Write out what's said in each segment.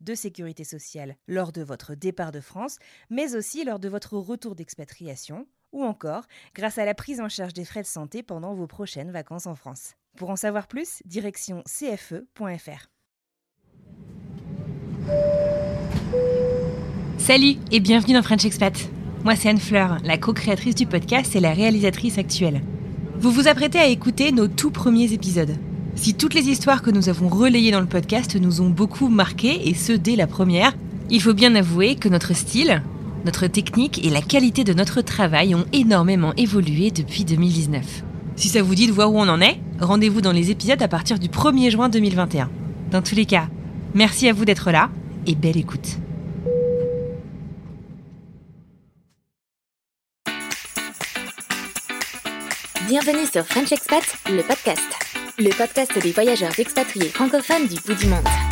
de sécurité sociale lors de votre départ de France, mais aussi lors de votre retour d'expatriation, ou encore grâce à la prise en charge des frais de santé pendant vos prochaines vacances en France. Pour en savoir plus, direction cfe.fr. Salut et bienvenue dans French Expat. Moi c'est Anne Fleur, la co-créatrice du podcast et la réalisatrice actuelle. Vous vous apprêtez à écouter nos tout premiers épisodes. Si toutes les histoires que nous avons relayées dans le podcast nous ont beaucoup marqué, et ce dès la première, il faut bien avouer que notre style, notre technique et la qualité de notre travail ont énormément évolué depuis 2019. Si ça vous dit de voir où on en est, rendez-vous dans les épisodes à partir du 1er juin 2021. Dans tous les cas, merci à vous d'être là et belle écoute. Bienvenue sur French Expat, le podcast. Le podcast des voyageurs expatriés francophones du bout du monde.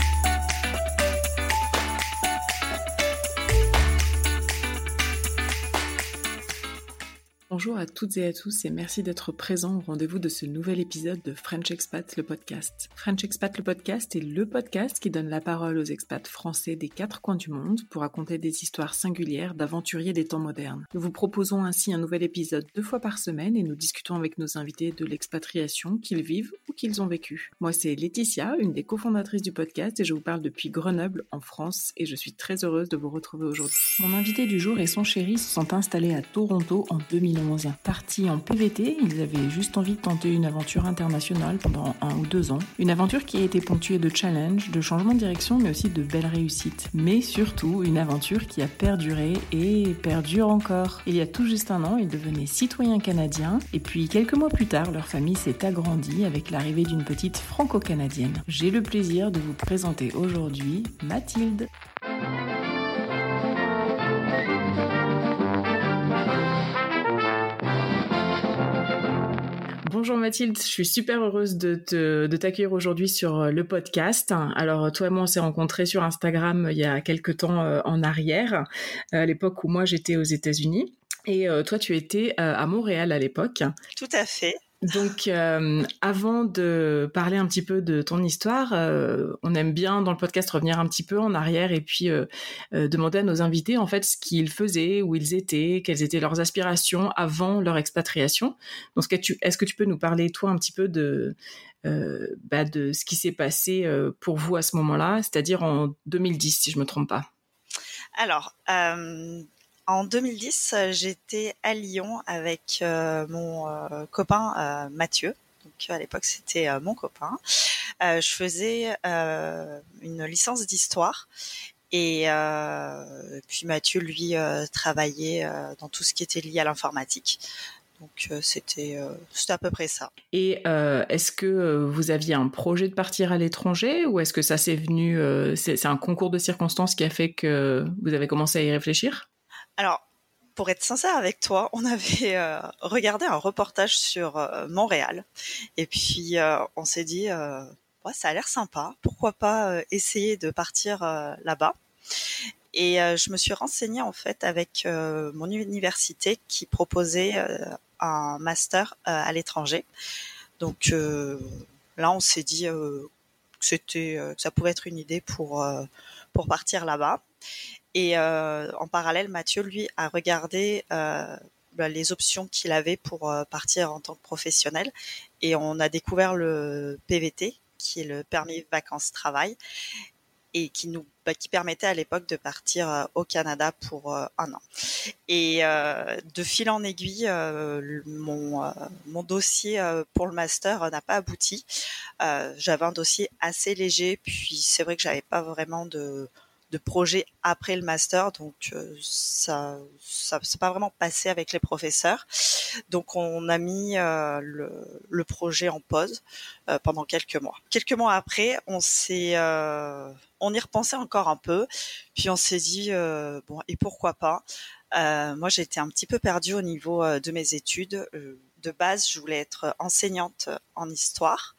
Bonjour à toutes et à tous et merci d'être présents au rendez-vous de ce nouvel épisode de French Expat, le podcast. French Expat, le podcast est le podcast qui donne la parole aux expats français des quatre coins du monde pour raconter des histoires singulières d'aventuriers des temps modernes. Nous vous proposons ainsi un nouvel épisode deux fois par semaine et nous discutons avec nos invités de l'expatriation qu'ils vivent ou qu'ils ont vécu. Moi c'est Laetitia, une des cofondatrices du podcast et je vous parle depuis Grenoble en France et je suis très heureuse de vous retrouver aujourd'hui. Mon invité du jour et son chéri se sont installés à Toronto en 2011. Partis en PVT, ils avaient juste envie de tenter une aventure internationale pendant un ou deux ans. Une aventure qui a été ponctuée de challenges, de changements de direction, mais aussi de belles réussites. Mais surtout, une aventure qui a perduré et perdure encore. Il y a tout juste un an, ils devenaient citoyens canadiens, et puis quelques mois plus tard, leur famille s'est agrandie avec l'arrivée d'une petite franco-canadienne. J'ai le plaisir de vous présenter aujourd'hui Mathilde. Bonjour Mathilde, je suis super heureuse de, t'accueillir aujourd'hui sur euh, le podcast. Alors toi et moi on s'est rencontrés sur Instagram euh, il y a quelques temps euh, en arrière, à l'époque où moi j'étais aux États-Unis. Et toi tu étais à Montréal à l'époque. Tout à fait. Donc, euh, avant de parler un petit peu de ton histoire, euh, on aime bien dans le podcast revenir un petit peu en arrière et puis euh, demander à nos invités en fait ce qu'ils faisaient, où ils étaient, quelles étaient leurs aspirations avant leur expatriation. Donc, est-ce que tu peux nous parler toi un petit peu de bah, de ce qui s'est passé pour vous à ce moment-là, c'est-à-dire en 2010 si je me trompe pas? Alors, en 2010, j'étais à Lyon avec euh, mon euh, copain euh, Mathieu. Donc à l'époque, c'était mon copain. je faisais une licence d'histoire et puis Mathieu, lui, travaillait dans tout ce qui était lié à l'informatique. Donc c'était à peu près ça. Et est-ce que vous aviez un projet de partir à l'étranger ou est-ce que ça s'est venu c'est un concours de circonstances qui a fait que vous avez commencé à y réfléchir? Alors, pour être sincère avec toi, on avait euh, regardé un reportage sur euh, Montréal et puis euh, on s'est dit, ouais, ça a l'air sympa, pourquoi pas essayer de partir là-bas? Et je me suis renseignée en fait avec mon université qui proposait un master à l'étranger. Donc là, on s'est dit que c'était, que ça pouvait être une idée pour pour partir là-bas. Et euh, en parallèle, Mathieu, lui, a regardé euh, bah, les options qu'il avait pour euh, partir en tant que professionnel. Et on a découvert le PVT, qui est le permis vacances-travail. et qui nous bah, qui permettait à l'époque de partir au Canada pour un an. Et de fil en aiguille, mon, mon dossier pour le master n'a pas abouti. J'avais un dossier assez léger, puis c'est vrai que j'avais pas vraiment de de projet après le master, donc euh, ça ça s'est pas vraiment passé avec les professeurs. Donc on a mis euh, le, le, projet en pause euh, pendant quelques mois. Quelques mois après, on s'est on y repensait encore un peu, puis on s'est dit bon et pourquoi pas? moi j'étais un petit peu perdue au niveau de mes études. de base, je voulais être enseignante en histoire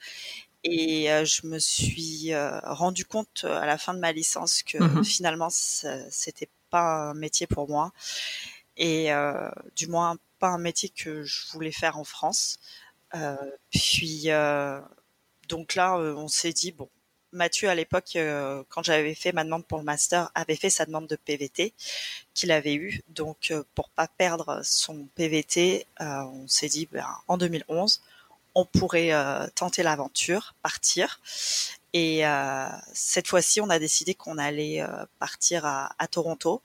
et je me suis rendu compte à la fin de ma licence que mmh finalement c'était pas un métier pour moi et du moins pas un métier que je voulais faire en France. puis donc là on s'est dit bon Mathieu à l'époque quand j'avais fait ma demande pour le master avait fait sa demande de PVT qu'il avait eu donc pour pas perdre son PVT on s'est dit ben, en 2011 on pourrait euh, tenter l'aventure, partir. Et euh, cette fois-ci, on a décidé qu'on allait euh, partir à, Toronto,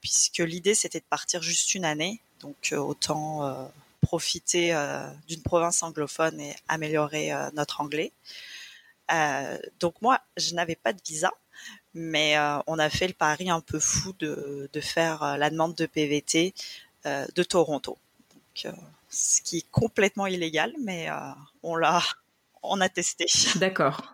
puisque l'idée c'était de partir juste une année, donc autant profiter d'une province anglophone et améliorer notre anglais. donc moi, je n'avais pas de visa, mais on a fait le pari un peu fou de, de faire la demande de PVT de Toronto. Donc, ce qui est complètement illégal, mais euh, on l'a, on a testé. D'accord.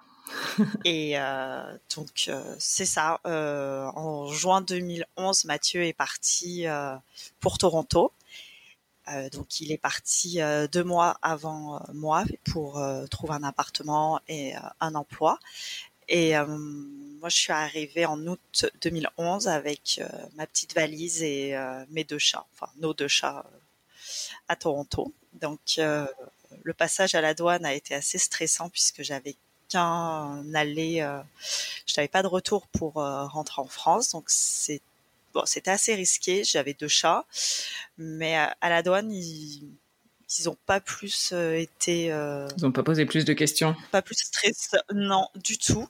et euh, donc euh, c'est ça. en juin 2011, Mathieu est parti pour Toronto. donc il est parti deux mois avant moi pour trouver un appartement et un emploi. Et moi, je suis arrivée en août 2011 avec ma petite valise et mes deux chats, enfin nos deux chats à Toronto. Donc euh, le passage à la douane a été assez stressant puisque j'avais qu'un aller, euh, je n'avais pas de retour pour euh, rentrer en France, donc c'est bon, c'était assez risqué. J'avais deux chats, mais à, la douane ils ils n'ont pas plus été. ils n'ont pas posé plus de questions. Pas plus stress, non, du tout.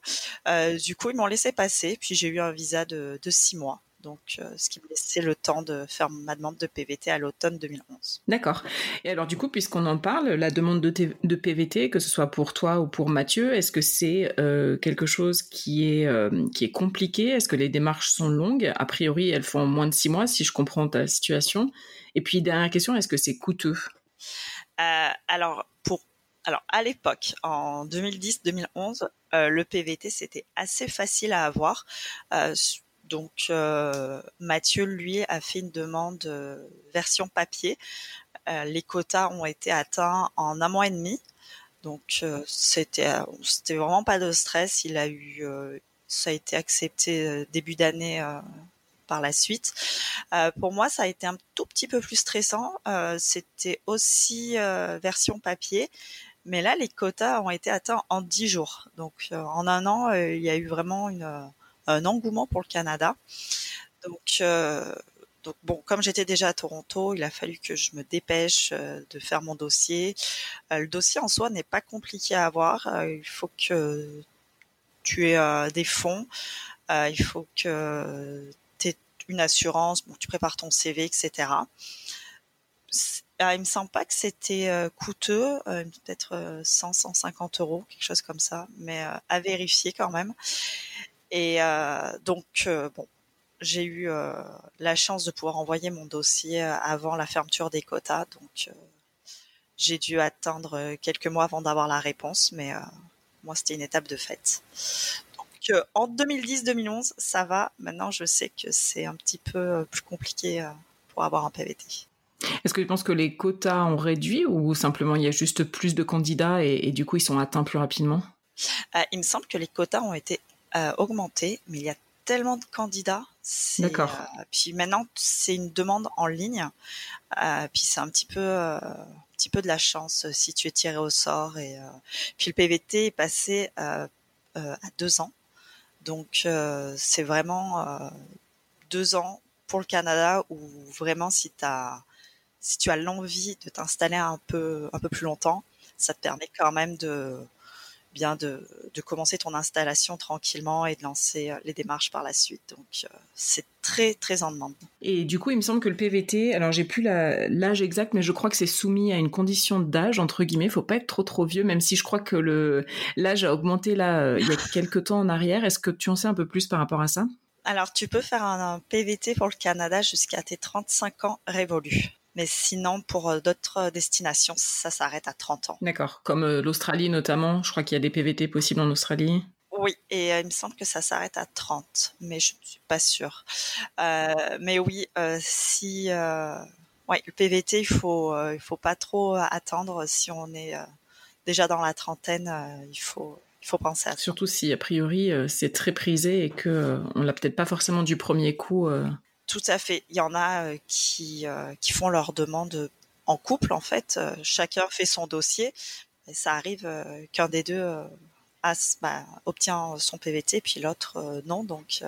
du coup, ils m'ont laissé passer. Puis j'ai eu un visa de, de six mois donc euh, ce qui me laissait le temps de faire ma demande de PVT à l'automne 2011. D'accord. Et alors du coup, puisqu'on en parle, la demande de, PVT, que ce soit pour toi ou pour Mathieu, est-ce que c'est euh, quelque chose qui est, euh, qui est compliqué? Est-ce que les démarches sont longues? A priori, elles font moins de six mois, si je comprends ta situation. Et puis, dernière question, est-ce que c'est coûteux? Alors, pour alors à l'époque, en 2010-2011, le PVT c'était assez facile à avoir. Donc euh, Mathieu, lui, a fait une demande euh, version papier. Euh, les quotas ont été atteints en un mois et demi. Donc c'était c'était vraiment pas de stress. Il a eu ça a été accepté début d'année par la suite. pour moi, ça a été un tout petit peu plus stressant. C'était aussi version papier, mais là, les quotas ont été atteints en dix jours. Donc, en un an, il y a eu vraiment une, un engouement pour le Canada. Donc, euh, donc bon, comme j'étais déjà à Toronto, il a fallu que je me dépêche euh, de faire mon dossier. Euh, le dossier en soi n'est pas compliqué à avoir. il faut que tu aies des fonds. il faut que tu aies une assurance. Bon, tu prépares ton CV, etc. Ah, il me semble pas que c'était coûteux, peut-être 100, 150 euros, quelque chose comme ça, mais à vérifier quand même. Et euh, donc, euh, bon, j'ai eu euh, la chance de pouvoir envoyer mon dossier avant la fermeture des quotas. Donc, j'ai dû attendre quelques mois avant d'avoir la réponse, mais moi, c'était une étape de fête. Donc, en 2010-2011, ça va. Maintenant, je sais que c'est un petit peu plus compliqué pour avoir un PVT. Est-ce que tu penses que les quotas ont réduit ou simplement il y a juste plus de candidats et, du coup ils sont atteints plus rapidement? Il me semble que les quotas ont été euh, augmenté, mais il y a tellement de candidats. D'accord. Euh, puis maintenant, c'est une demande en ligne. Euh, puis c'est un petit peu, un petit peu de la chance si tu es tiré au sort. Et puis le PVT est passé à deux ans. Donc c'est vraiment deux ans pour le Canada où vraiment si as si tu as l'envie de t'installer un peu un peu plus longtemps, ça te permet quand même de bien de, commencer ton installation tranquillement et de lancer euh, les démarches par la suite. Donc euh, c'est très très en demande. Et du coup, il me semble que le PVT, alors j'ai plus l'âge exact, mais je crois que c'est soumis à une condition d'âge entre guillemets. Faut pas être trop trop vieux, même si je crois que le l'âge a augmenté là euh, il y a quelques temps en arrière. Est-ce que tu en sais un peu plus par rapport à ça? Alors tu peux faire un, un PVT pour le Canada jusqu'à tes 35 ans révolus. Mais sinon, pour euh, d'autres euh, destinations, ça s'arrête à 30 ans. D'accord. Comme euh, l'Australie notamment, je crois qu'il y a des PVT possibles en Australie. Oui, et il me semble que ça s'arrête à 30, mais je ne suis pas sûre. mais oui, si ouais, le PVT, il faut il faut pas trop attendre si on est déjà dans la trentaine, il faut il faut penser à ça. Surtout si a priori c'est très prisé et que on l'a peut-être pas forcément du premier coup. Tout à fait. Il y en a euh, qui, euh, qui font leur demande en couple, en fait. Euh, chacun fait son dossier. Et ça arrive qu'un des deux bah, obtient son PVT, puis l'autre non. Donc,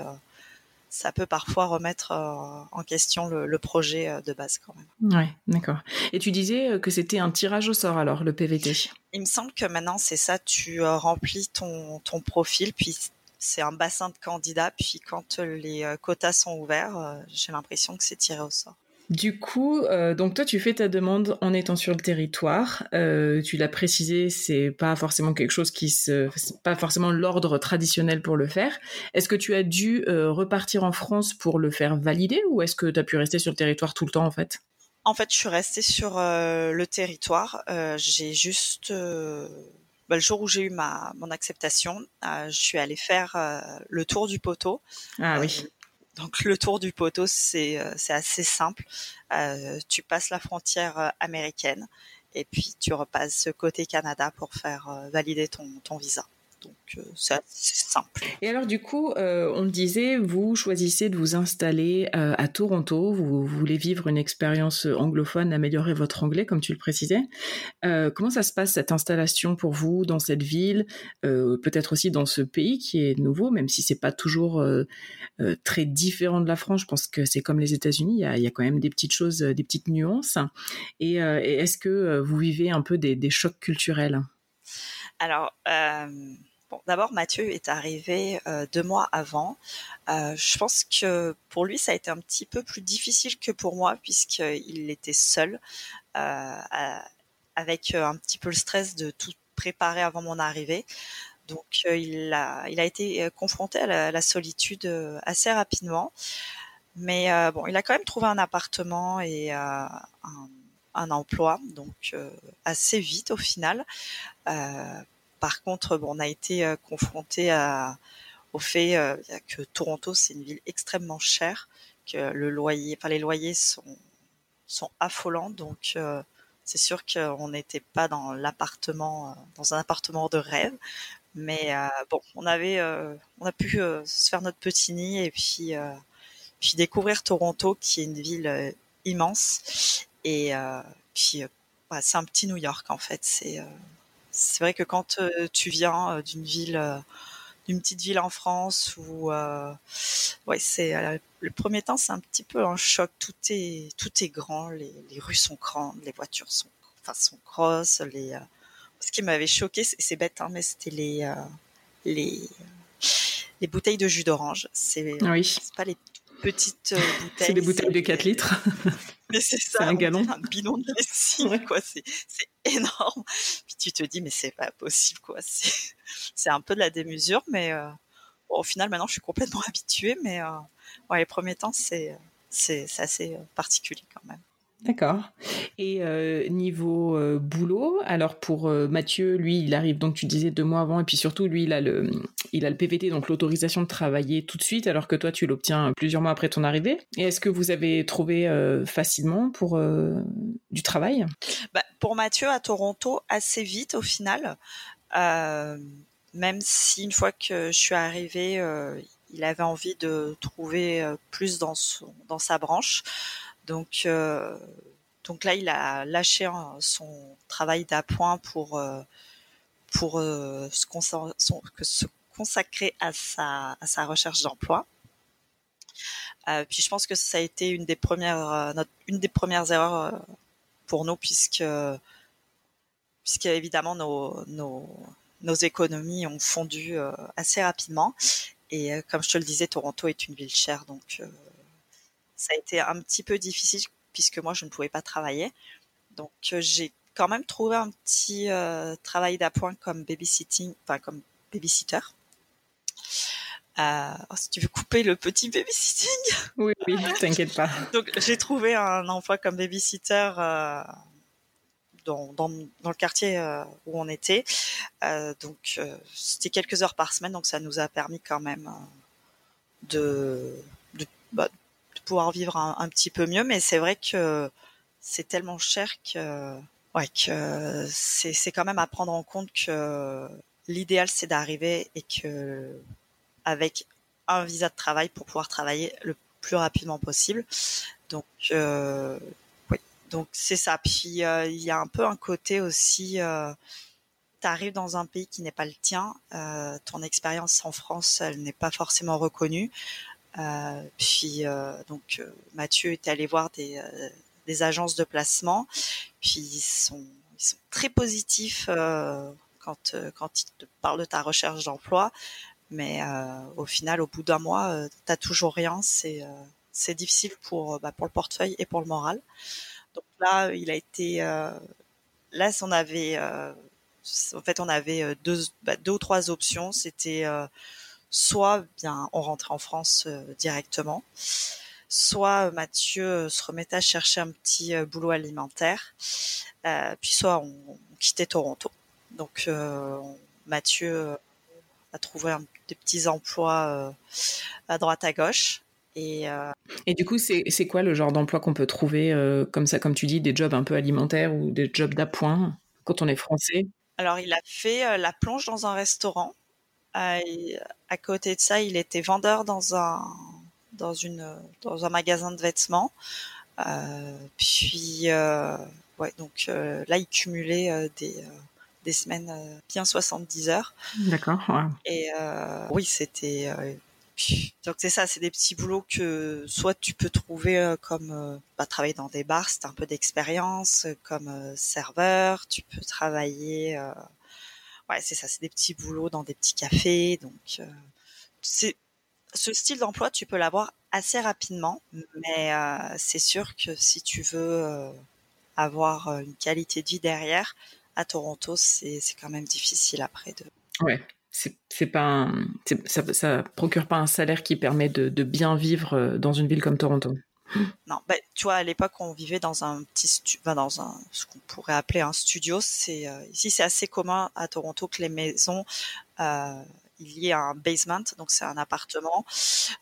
ça peut parfois remettre en question le, projet de base quand même. Ouais, d'accord. Et tu disais que c'était un tirage au sort alors, le PVT Il me semble que maintenant c'est ça, tu remplis ton, ton profil, puis c'est un bassin de candidats. Puis quand les euh, quotas sont ouverts, euh, j'ai l'impression que c'est tiré au sort. Du coup, euh, donc toi, tu fais ta demande en étant sur le territoire. tu l'as précisé, c'est pas forcément quelque chose qui se, pas forcément l'ordre traditionnel pour le faire. Est-ce que tu as dû repartir en France pour le faire valider ou est-ce que tu as pu rester sur le territoire tout le temps en fait? En fait, je suis restée sur le territoire. j'ai juste bah, le jour où j'ai eu ma mon acceptation, euh, je suis allée faire euh, le tour du poteau. Ah oui. Euh, donc le tour du poteau, c'est c'est assez simple. tu passes la frontière américaine et puis tu repasses côté Canada pour faire valider ton ton visa. Donc euh, c'est simple. Et alors du coup, euh, on le disait, vous choisissez de vous installer euh, à Toronto, vous, voulez vivre une expérience anglophone, améliorer votre anglais comme tu le précisais. comment ça se passe cette installation pour vous dans cette ville, peut-être aussi dans ce pays qui est nouveau, même si c'est pas toujours très différent de la France? Je pense que c'est comme les États-Unis, il y a, quand même des petites choses, des petites nuances. Et, est-ce que vous vivez un peu des, des chocs culturels? Alors, d'abord, Mathieu est arrivé euh, deux mois avant. Euh, je pense que pour lui, ça a été un petit peu plus difficile que pour moi, puisqu'il était seul, euh, avec un petit peu le stress de tout préparer avant mon arrivée. Donc, il, a, été confronté à la, solitude assez rapidement. Mais bon, il a quand même trouvé un appartement et un, emploi, donc assez vite au final. Par contre, on a été euh, confronté au fait euh, que Toronto, c'est une ville extrêmement chère, que les loyers sont affolants, donc euh, c'est sûr qu'on n'était pas dans un appartement de rêve, mais bon, on avait, on a pu se faire notre petit nid et puis découvrir Toronto, qui est une ville immense. Et puis c'est un petit New York en fait, c'est vrai que quand tu viens d'une ville, d'une petite ville en France où, ouais, c'est le premier temps, c'est un petit peu un choc. Tout est tout est grand, les, rues sont grandes, les voitures sont, enfin, sont grosses. Les, ce qui m'avait choqué, c'est bête, hein, mais c'était les les les bouteilles de jus d'orange. C'est oui. pas les petites bouteilles. C'est des bouteilles de 4 litres. Mais c'est ça, un galon. Un bidon de lessive, quoi. C'est, énorme. Puis tu te dis, mais c'est pas possible, quoi. C'est, un peu de la démesure, mais euh, au final, maintenant, je suis complètement habituée. Mais euh, ouais, les premiers temps, c'est, assez particulier quand même. D'accord. Et euh, niveau euh, boulot, alors pour euh, Mathieu, lui, il arrive donc tu disais deux mois avant, et puis surtout lui, il a le, il a le PVT, donc l'autorisation de travailler tout de suite, alors que toi, tu l'obtiens plusieurs mois après ton arrivée. Et est-ce que vous avez trouvé facilement pour du travail? Bah, Pour Mathieu à Toronto, assez vite au final. même si une fois que je suis arrivée, il avait envie de trouver plus dans son, dans sa branche. Donc, euh, donc là, il a lâché hein, son travail d'appoint pour euh, pour euh, se, se, consacrer à sa à sa recherche d'emploi. puis je pense que ça a été une des premières une des premières erreurs pour nous puisque puisque évidemment nos nos nos économies ont fondu assez rapidement. Et comme je te le disais, Toronto est une ville chère, donc ça a été un petit peu difficile puisque moi je ne pouvais pas travailler. Donc j'ai quand même trouvé un petit travail d'appoint comme babysitting, enfin comme babysitter. Euh, oh, si tu veux couper le petit babysitting. Oui, oui, t'inquiète pas. Donc j'ai trouvé un emploi comme babysitter euh, dans, dans, dans, le quartier euh, où on était. Euh, donc c'était quelques heures par semaine, donc ça nous a permis quand même de, de, bah, de pouvoir vivre un, petit peu mieux. Mais c'est vrai que c'est tellement cher que ouais que c'est quand même à prendre en compte que l'idéal c'est d'arriver et que avec un visa de travail pour pouvoir travailler le plus rapidement possible. Donc euh, oui, donc c'est ça. Puis euh, il y a un peu un côté aussi. Euh, tu arrives dans un pays qui n'est pas le tien, euh, ton expérience en France, elle n'est pas forcément reconnue. Euh, puis donc Mathieu est allé voir des, des agences de placement, puis ils sont, ils sont très positifs quand quand ils te parlent de ta recherche d'emploi. Mais euh, au final, au bout d'un mois, euh, t'as toujours rien. C'est euh, c'est difficile pour bah, pour le portefeuille et pour le moral. Donc là, il a été là, on avait en fait, on avait deux, bah, deux ou trois options. C'était soit bien on rentrait en France directement, soit Mathieu se remettait à chercher un petit boulot alimentaire, puis soit on, on, quittait Toronto. Donc Mathieu a trouvé un des petits emplois euh, à droite à gauche. Et, euh, et du coup, c'est quoi le genre d'emploi qu'on peut trouver euh, comme ça, comme tu dis, des jobs un peu alimentaires ou des jobs d'appoint quand on est français? Alors, il a fait la plonge dans un restaurant. À côté de ça, il était vendeur dans un dans une dans un magasin de vêtements. puis ouais, donc là, il cumulait des des semaines euh, bien 70 heures. D'accord. Et euh, oui, c'était euh, donc c'est ça, c'est des petits boulots que soit tu peux trouver comme bah, travailler dans des bars, c'est un peu d'expérience, comme serveur, tu peux travailler. Ouais, c'est ça, c'est des petits boulots dans des petits cafés. Donc c'est ce style d'emploi, tu peux l'avoir assez rapidement, mais c'est sûr que si tu veux avoir une qualité de vie derrière, à Toronto, c'est quand même difficile après de. Ouais, c'est pas ça, ça procure pas un salaire qui permet de, bien vivre euh, dans une ville comme Toronto. Non, bah, tu vois, à l'époque, on vivait dans un petit, dans un ce qu'on pourrait appeler un studio. C'est euh, ici, c'est assez commun à Toronto que les maisons euh, il y a un basement, donc c'est un appartement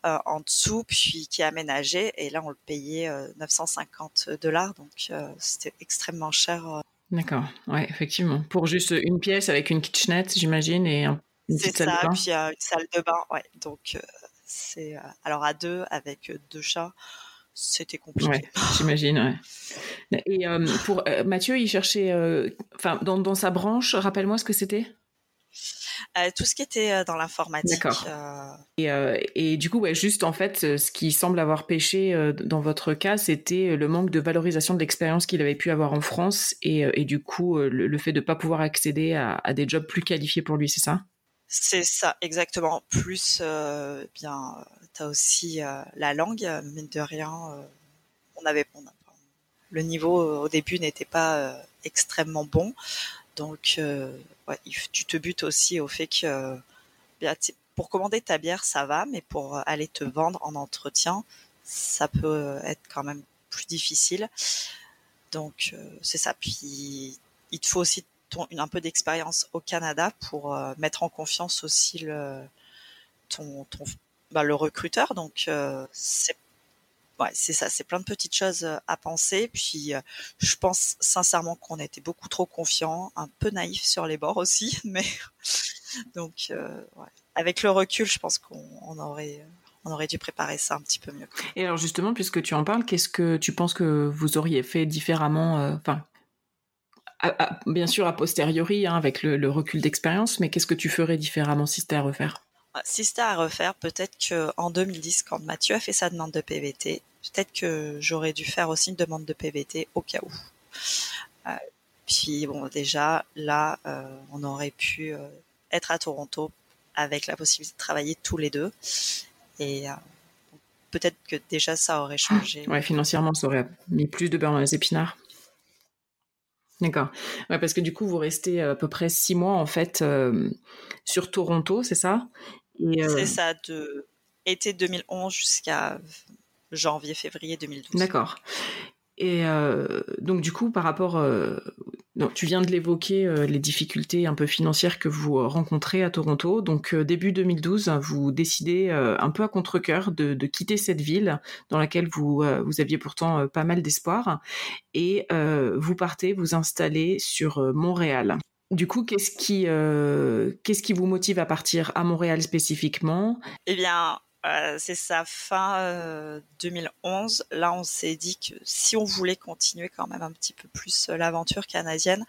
euh, en dessous, puis qui est aménagé. Et là, on le payait 950 dollars, donc c'était extrêmement cher D'accord, ouais, effectivement. Pour juste une pièce avec une kitchenette, j'imagine, et un, une petite salle de bain. puis une salle de bain, ouais. Donc, c'est. Alors, à deux, avec deux chats, c'était compliqué. Ouais, j'imagine, ouais. Et pour Mathieu, il cherchait. Enfin, dans, dans sa branche, rappelle-moi ce que c'était? Euh, tout ce qui était euh, dans l'informatique. D'accord. Euh. Et, et, du coup, ouais, juste en fait, ce qui semble avoir pêché dans votre cas, c'était le manque de valorisation de l'expérience qu'il avait pu avoir en France et, et du coup, le, fait de ne pas pouvoir accéder à, à, des jobs plus qualifiés pour lui, c'est ça? C'est ça, exactement. Plus, bien, tu as aussi la langue, mine de rien. on avait, le niveau au début n'était pas extrêmement bon. Donc, euh, tu te butes aussi au fait que pour commander ta bière, ça va, mais pour aller te vendre en entretien, ça peut être quand même plus difficile. Donc, euh, c'est ça. Puis, il te faut aussi un peu d'expérience au Canada pour euh, mettre en confiance aussi ton, ton bah, le recruteur. Donc, c'est ouais, c'est ça, c'est plein de petites choses euh, à penser. Puis, euh, je pense sincèrement qu'on était beaucoup trop confiants, un peu naïfs sur les bords aussi, mais donc, euh, avec le recul, je pense qu'on aurait on aurait dû préparer ça un petit peu mieux. Et alors justement, puisque tu en parles, qu'est-ce que tu penses que vous auriez fait différemment Enfin, bien sûr a posteriori, hein, avec le, le recul d'expérience, mais qu'est-ce que tu ferais différemment si c'était à refaire? Si c'était à refaire, peut-être qu'en 2010, quand Mathieu a fait sa demande de PVT, peut-être que j'aurais dû faire aussi une demande de PVT au cas où. Euh, puis bon, déjà là, euh, on aurait pu euh, être à Toronto avec la possibilité de travailler tous les deux. Et peut-être que déjà ça aurait changé. Ouais, financièrement, ça aurait mis plus de beurre dans les épinards. D'accord. Ouais, parce que du coup, vous restez à peu près six mois en fait sur Toronto, c'est ça? C'est ça, de été 2011 jusqu'à janvier-février 2012. D'accord. Et donc du coup, par rapport, tu viens de l'évoquer, les difficultés un peu financières que vous rencontrez à Toronto. Donc début 2012, vous décidez un peu à contre-cœur de, quitter cette ville dans laquelle vous, vous aviez pourtant pas mal d'espoir, et vous partez vous installer sur Montréal. Du coup, qu'est-ce qui, qu'est-ce qui vous motive à partir à Montréal spécifiquement? Eh bien, euh, c'est sa fin 2011. Euh, Là, on s'est dit que si on voulait continuer quand même un petit peu plus euh, l'aventure canadienne,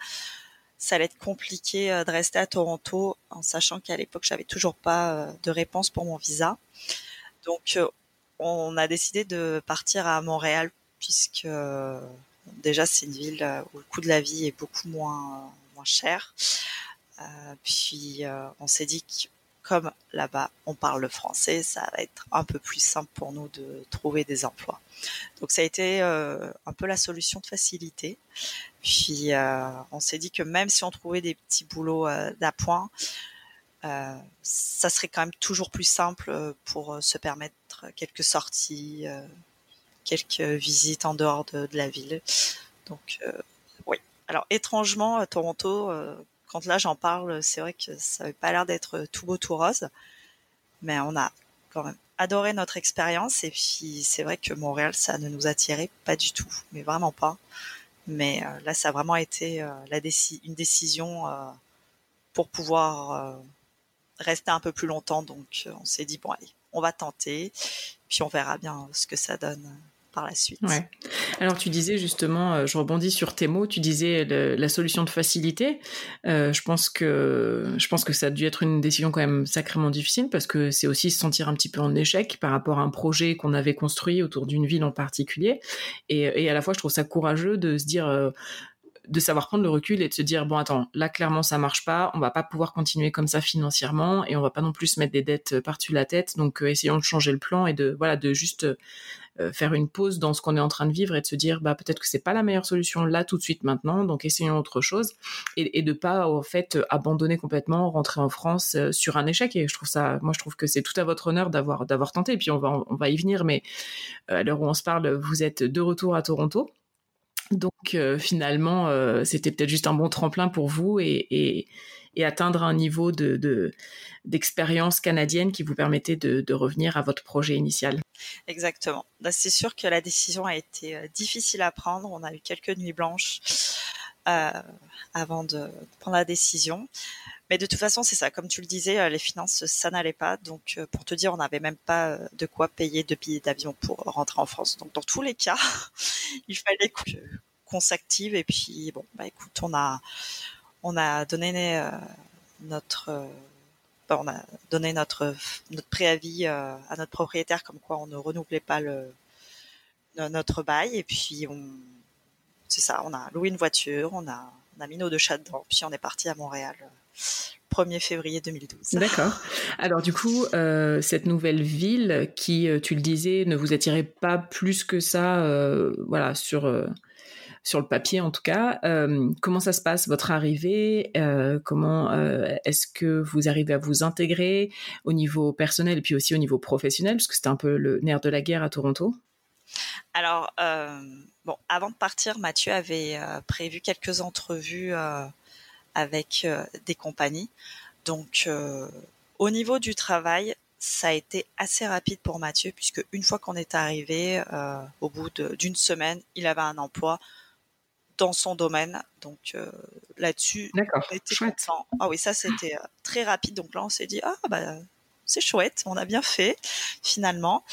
ça allait être compliqué de rester à Toronto, en sachant qu'à l'époque, j'avais toujours pas de réponse pour mon visa. Donc, on a décidé de partir à Montréal, puisque déjà c'est une ville où le coût de la vie est beaucoup moins cher. puis, on s'est dit que comme là-bas on parle le français, ça va être un peu plus simple pour nous de trouver des emplois. Donc ça a été euh, un peu la solution de facilité. Puis euh, on s'est dit que même si on trouvait des petits boulots euh, d'appoint, ça serait quand même toujours plus simple pour se permettre quelques sorties, quelques visites en dehors de, de la ville. Donc. Alors étrangement, à Toronto, quand là j'en parle, c'est vrai que ça n'avait pas l'air d'être tout beau tout rose, mais on a quand même adoré notre expérience. Et puis c'est vrai que Montréal ça ne nous attirait pas du tout, mais vraiment pas. Mais euh, là ça a vraiment été euh, la une décision euh, pour pouvoir rester un peu plus longtemps, donc on s'est dit bon allez, on va tenter, puis on verra bien ce que ça donne par la suite. Alors tu disais justement, euh, je rebondis sur tes mots, tu disais la solution de facilité. Euh, je pense que je pense que ça a dû être une décision quand même sacrément difficile parce que c'est aussi se sentir un petit peu en échec par rapport à un projet qu'on avait construit autour d'une ville en particulier. Et, à la fois, je trouve ça courageux de se dire euh, de savoir prendre le recul et de se dire bon attends là clairement ça marche pas on va pas pouvoir continuer comme ça financièrement et on va pas non plus se mettre des dettes par-dessus la tête donc essayons de changer le plan et de voilà de juste euh, faire une pause dans ce qu'on est en train de vivre et de se dire bah peut-être que c'est pas la meilleure solution là tout de suite maintenant donc essayons autre chose. Et, et de pas en fait abandonner complètement rentrer en France euh, sur un échec. Et je trouve ça moi je trouve que c'est tout à votre honneur d'avoir d'avoir tenté. Et puis on va on va y venir. Mais euh, à l'heure où on se parle vous êtes de retour à Toronto. Donc finalement, c'était peut-être juste un bon tremplin pour vous et, et atteindre un niveau de, d'expérience canadienne qui vous permettait de, revenir à votre projet initial. Exactement. Bah, c'est sûr que la décision a été euh, difficile à prendre. On a eu quelques nuits blanches euh, avant de prendre la décision. Mais de toute façon, c'est ça. Comme tu le disais, euh, les finances, ça n'allait pas. Donc, pour te dire, on n'avait même pas de quoi payer de billets d'avion pour rentrer en France. Donc, dans tous les cas, il fallait qu'on s'active. Et puis, bon, bah écoute, on a, on a donné euh, notre euh, on a donné notre préavis euh, à notre propriétaire comme quoi on ne renouvelait pas notre bail et puis c'est ça on a loué une voiture on a on a mis nos deux chats dedans puis on est parti à Montréal 1er février 2012. D'accord. Alors du coup, cette nouvelle ville qui, tu le disais, ne vous attirait pas plus que ça, voilà, sur sur le papier en tout cas. Euh, comment ça se passe votre arrivée? Euh, Comment euh, est-ce que vous arrivez à vous intégrer au niveau personnel et puis aussi au niveau professionnel, parce que c'était un peu le nerf de la guerre à Toronto Alors bon, avant de partir, Mathieu avait prévu quelques entrevues avec des compagnies. Donc au niveau du travail, ça a été assez rapide pour Mathieu puisque une fois qu'on est arrivé, au bout d'une semaine, il avait un emploi dans son domaine. Donc euh, là-dessus, on était content. Ah oui, ça c'était euh, très rapide. Donc là, on s'est dit ah bah c'est chouette, on a bien fait finalement.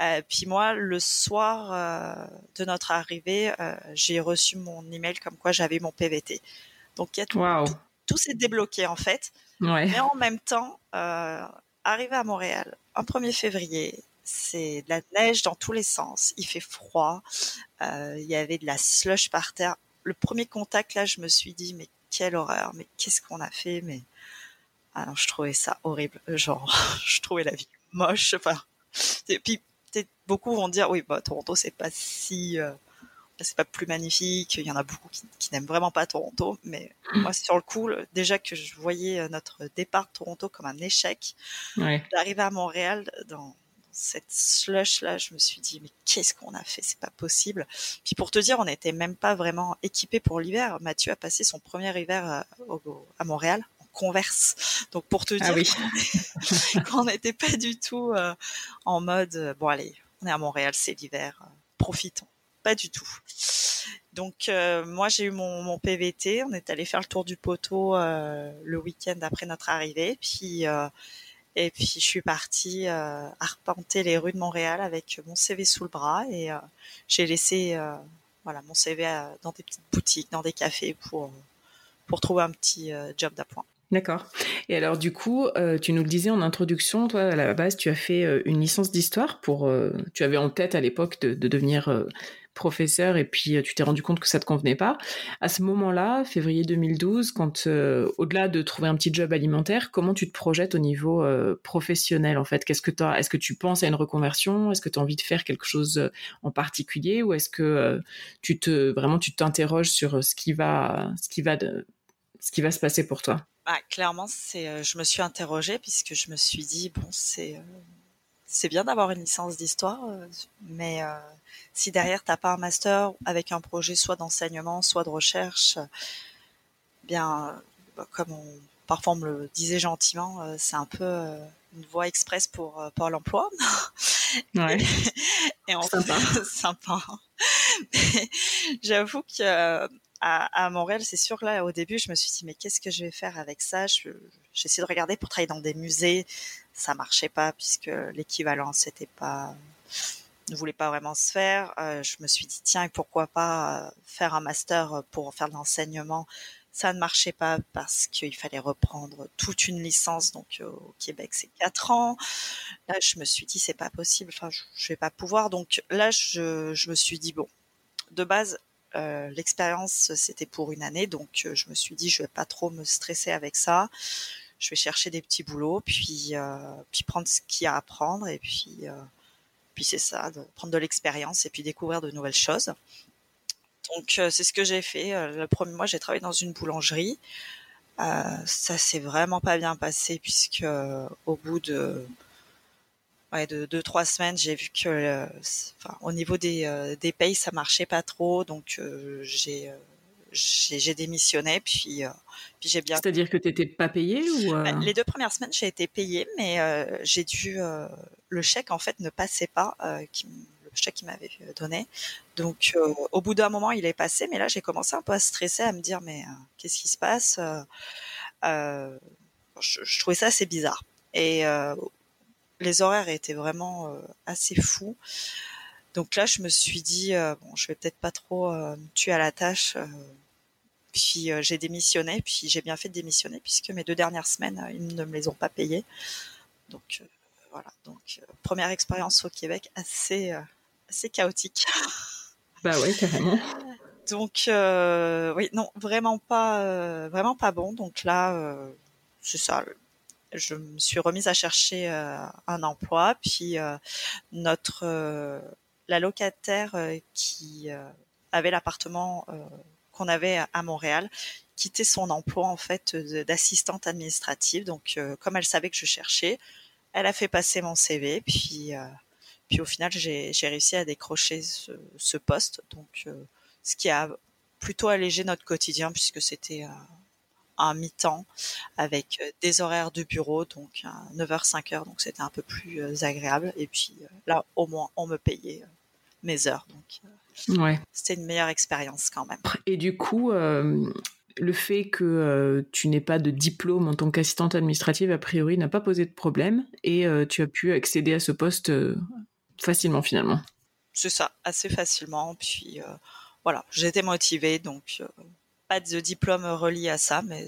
Euh, puis moi, le soir de notre arrivée, j'ai reçu mon email comme quoi j'avais mon PVT. Donc il y a tout, tout, s'est débloqué en fait. Mais en même temps, arrivé à Montréal, un 1er février, c'est de la neige dans tous les sens. Il fait froid. Euh, il y avait de la slush par terre. Le premier contact là, je me suis dit mais quelle horreur, mais qu'est-ce qu'on a fait, mais Ah non, je trouvais ça horrible. Genre, je trouvais la vie moche. Enfin, et puis beaucoup vont dire oui, bah Toronto c'est pas si c'est pas plus magnifique. Il y en a beaucoup qui, n'aiment vraiment pas Toronto, mais mm. moi, sur le coup, déjà que je voyais euh, notre départ de Toronto comme un échec, d'arriver à Montréal dans cette slush là, je me suis dit mais qu'est-ce qu'on a fait? C'est pas possible. Puis pour te dire, on n'était même pas vraiment équipé pour l'hiver. Mathieu a passé son premier hiver euh, à, Montréal en Converse. Donc pour te ah dire qu'on n'était pas du tout euh, en mode bon allez, on est à Montréal, c'est l'hiver, profitons pas du tout. Donc euh, moi j'ai eu mon, PVT, on est allé faire le tour du poteau euh, le week-end après notre arrivée, puis euh, et puis je suis partie arpenter les rues de Montréal avec mon CV sous le bras et j'ai laissé voilà mon CV dans des petites boutiques, dans des cafés pour pour trouver un petit job d'appoint. D'accord. Et alors du coup, tu nous le disais en introduction, toi à la base, tu as fait une licence d'histoire pour, tu avais en tête à l'époque de, devenir professeur et puis euh, tu t'es rendu compte que ça te convenait pas. À ce moment-là, février 2012, quand euh, au-delà de trouver un petit job alimentaire, comment tu te projettes au niveau euh, professionnel en fait? Qu'est-ce que tu est-ce que tu penses à une reconversion? Est-ce que tu as envie de faire quelque chose en particulier? Ou est-ce que tu te vraiment tu t'interroges sur ce qui va ce qui va de, ce qui va se passer pour toi? Bah, clairement, c'est je me suis interrogée puisque je me suis dit bon, c'est c'est bien d'avoir une licence d'histoire, mais si derrière t'as pas un master avec un projet soit d'enseignement, soit de recherche, bien, bah, comme on, parfois on me le disait gentiment, euh, c'est un peu euh, une voie express pour euh, Pôle Emploi. Ouais. et, en sympa. sympa. J'avoue que à, Montréal, c'est sûr là au début, je me suis dit mais qu'est-ce que je vais faire avec ça? J'ai essayé de regarder pour travailler dans des musées, ça marchait pas puisque pas ne voulait pas vraiment se faire. Euh, je me suis dit tiens pourquoi pas euh, faire un master pour faire de l'enseignement. Ça ne marchait pas parce qu'il fallait reprendre toute une licence. Donc euh, au Québec c'est quatre ans. Là je me suis dit c'est pas possible. Enfin je, je vais pas pouvoir. Donc là je, me suis dit bon de base l'expérience c'était pour une année. Donc je me suis dit je vais pas trop me stresser avec ça je vais chercher des petits boulots, puis puis prendre ce qu'il y a à prendre, et puis puis c'est ça, prendre de l'expérience et puis découvrir de nouvelles choses. Donc euh, c'est ce que j'ai fait. Euh, le premier mois, j'ai travaillé dans une boulangerie. Euh, ça s'est vraiment pas bien passé puisque au bout de ouais, de deux trois semaines, j'ai vu que au niveau des des payes, ça marchait pas trop. Donc j'ai j'ai démissionné, puis, euh, puis j'ai bien. C'est-à-dire que tu n'étais pas payé ou bah, Les deux premières semaines, j'ai été payée, mais euh, j'ai dû. Euh, le chèque, en fait, ne passait pas, qui, le chèque qu'il m'avait donné. Donc, au bout d'un moment, il est passé, mais là, j'ai commencé un peu à stresser, à me dire, mais qu'est-ce qui se passe je, je, trouvais ça assez bizarre. Et les horaires étaient vraiment assez fous. Donc là, je me suis dit, bon, je vais peut-être pas trop me tuer à la tâche puis euh, j'ai démissionné, puis j'ai bien fait de démissionner puisque mes deux dernières semaines, euh, ils ne me les ont pas payées. Donc euh, voilà, donc première expérience au Québec assez assez chaotique. Bah oui, carrément. Donc oui, non, vraiment pas vraiment pas bon. Donc là, c'est ça. Je me suis remise à chercher un emploi, puis notre la locataire qui avait l'appartement qu'on avait à Montréal, quitter son emploi en fait d'assistante administrative. Donc, euh, comme elle savait que je cherchais, elle a fait passer mon CV, puis euh, puis au final j'ai réussi à décrocher ce, poste. Donc, euh, ce qui a plutôt allégé notre quotidien puisque c'était un mi-temps avec des horaires de bureau, donc 9h, 5h, donc c'était un peu plus agréable. Et puis là, au moins, on me payait mes heures. Donc, Ouais. C'était une meilleure expérience quand même. Et du coup, euh, le fait que euh, tu n'aies pas de diplôme en tant qu'assistante administrative, a priori, n'a pas posé de problème et euh, tu as pu accéder à ce poste facilement finalement. C'est ça, assez facilement. Puis voilà, j'étais motivée, donc pas de diplôme relié à ça, mais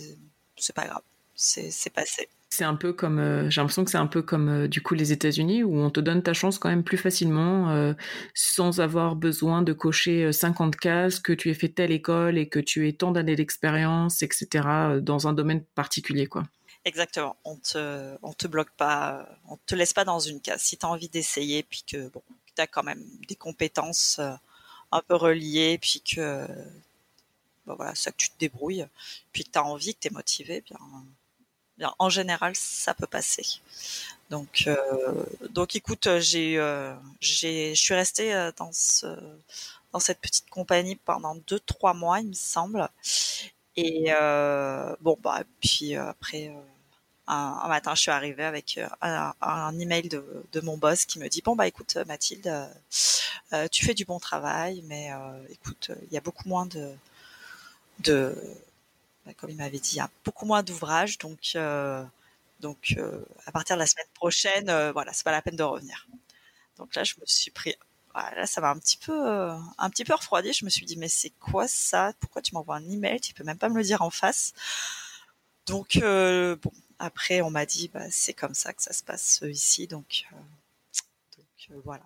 c'est pas grave, c'est passé. C'est un peu comme, euh, j'ai l'impression que c'est un peu comme euh, du coup les États-Unis où on te donne ta chance quand même plus facilement euh, sans avoir besoin de cocher 50 cases, que tu aies fait telle école et que tu aies tant d'années d'expérience, etc. dans un domaine particulier quoi. Exactement. On te, on te bloque pas, on te laisse pas dans une case. Si tu as envie d'essayer, puis que bon, tu as quand même des compétences un peu reliées, puis que bah voilà, ça que tu te débrouilles, puis que tu as envie, que tu es motivé, bien, en général, ça peut passer. Donc, euh, donc écoute, j'ai, euh, j'ai, je suis restée euh, dans ce, dans cette petite compagnie pendant deux, trois mois, il me semble. Et euh, bon, bah, puis après, un, matin, je suis arrivée avec un, un email de, de, mon boss qui me dit bon bah écoute Mathilde, euh, tu fais du bon travail, mais écoute, il y a beaucoup moins de de comme il m'avait dit, il y a beaucoup moins d'ouvrages, donc euh, donc euh, à partir de la semaine prochaine, euh, voilà, c'est pas la peine de revenir. Donc là, je me suis pris, voilà, ça m'a un petit peu un petit peu refroidi. Je me suis dit mais c'est quoi ça? Pourquoi tu m'envoies un email? Tu peux même pas me le dire en face. Donc bon, après on m'a dit bah c'est comme ça que ça se passe ici, donc donc voilà.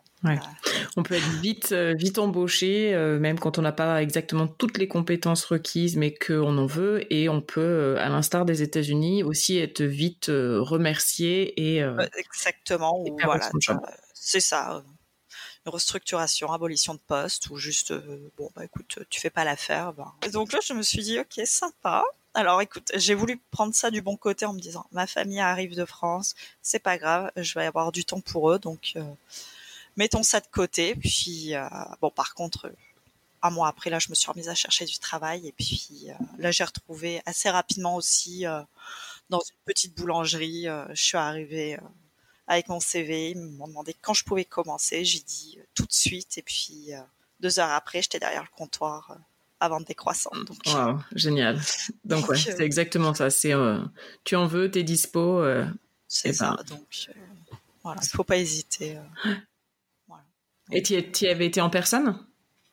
On peut être vite, euh, vite embauché, euh, même quand on n'a pas exactement toutes les compétences requises, mais qu'on en veut. Et on peut, euh, à l'instar des États-Unis, aussi être vite remercié et exactement. voilà, c'est ça. Une restructuration, abolition de poste, ou juste bon bah écoute, tu fais pas l'affaire. Ben. donc là, je me suis dit ok, sympa. Alors écoute, j'ai voulu prendre ça du bon côté en me disant ma famille arrive de France, c'est pas grave, je vais avoir du temps pour eux, donc mettons ça de côté. Puis euh, bon, par contre, un mois après, là, je me suis remise à chercher du travail et puis euh, là, j'ai retrouvé assez rapidement aussi euh, dans une petite boulangerie. je suis arrivée avec mon CV. Ils m'ont demandé quand je pouvais commencer. J'ai dit tout de suite et puis deux heures après, j'étais derrière le comptoir à vendre des croissants. Donc, génial. Donc, ouais, c'est exactement ça. C'est tu en veux, t'es dispo. c'est ça. Ben donc voilà, il faut pas hésiter. Et tu y avais été en personne?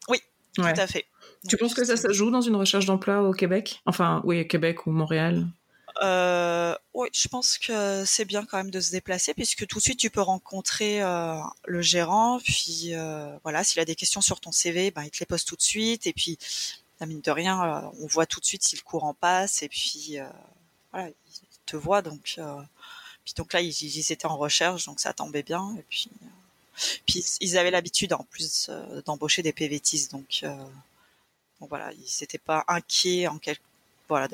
Oui, tout à fait. Tu penses que ça se joue dans une recherche d'emploi au Québec? Enfin, oui, Québec ou Montréal? Euh, oui, je pense que c'est bien quand même de se déplacer puisque tout de suite tu peux rencontrer euh, le gérant. Puis euh, voilà, s'il a des questions sur ton CV, ben, il te les pose tout de suite. Et puis, la mine de rien, on voit tout de suite si le courant passe. Et puis voilà, il te voit. Donc, puis donc là, ils, ils, étaient en recherche, donc ça tombait bien. Et puis puis ils avaient l'habitude en plus euh, d'embaucher des PVTistes, donc, euh, donc voilà, ils n'étaient pas inquiets en quelque voilà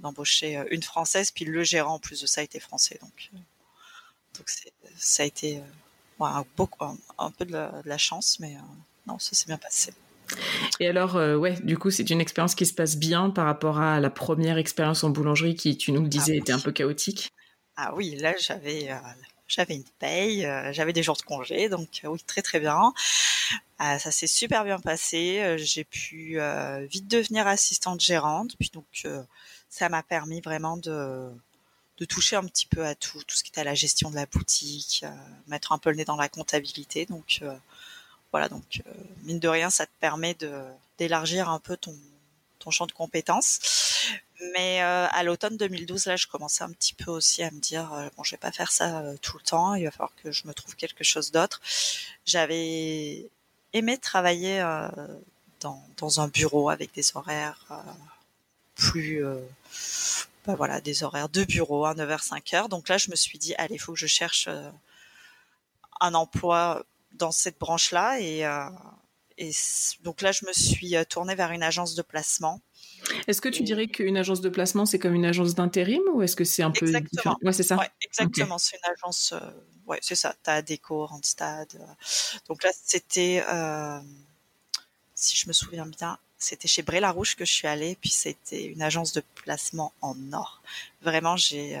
d'embaucher euh, une française. Puis le gérant en plus de ça était français, donc donc ça a été un, peu de la, chance, mais non, ça s'est bien passé. Et alors, ouais, du coup, c'est une expérience qui se passe bien par rapport à la première expérience en boulangerie qui, tu nous le disais, ah était un peu chaotique? Ah oui, là, j'avais j'avais une paye, euh, j'avais des jours de congé, donc euh, oui, très très bien. Euh, ça s'est super bien passé. J'ai pu vite devenir assistante gérante, puis donc ça m'a permis vraiment de de toucher un petit peu à tout, tout ce qui était à la gestion de la boutique, mettre un peu le nez dans la comptabilité. Donc voilà, donc mine de rien, ça te permet d'élargir un peu ton ton champ de compétences. Mais euh, à l'automne 2012, là, je commençais un petit peu aussi à me dire, euh, bon, je vais pas faire ça euh, tout le temps. Il va falloir que je me trouve quelque chose d'autre. J'avais aimé travailler dans, un bureau avec des horaires plus, bah voilà, des horaires de bureau, à 9h, 5h. Donc là, je me suis dit, allez, faut que je cherche un emploi dans cette branche-là. Et, et donc là, je me suis tournée vers une agence de placement est-ce que tu dirais qu'une agence de placement, c'est comme une agence d'intérim ou est-ce que c'est un peu différent? Ouais, c'est ça. exactement, c'est une agence. Euh, ouais, c'est ça. T'as Déco, Randstad. Euh. Donc là, c'était, euh, si je me souviens bien, c'était chez Bray Larouche que je suis allée, puis c'était une agence de placement en or. Vraiment, j'ai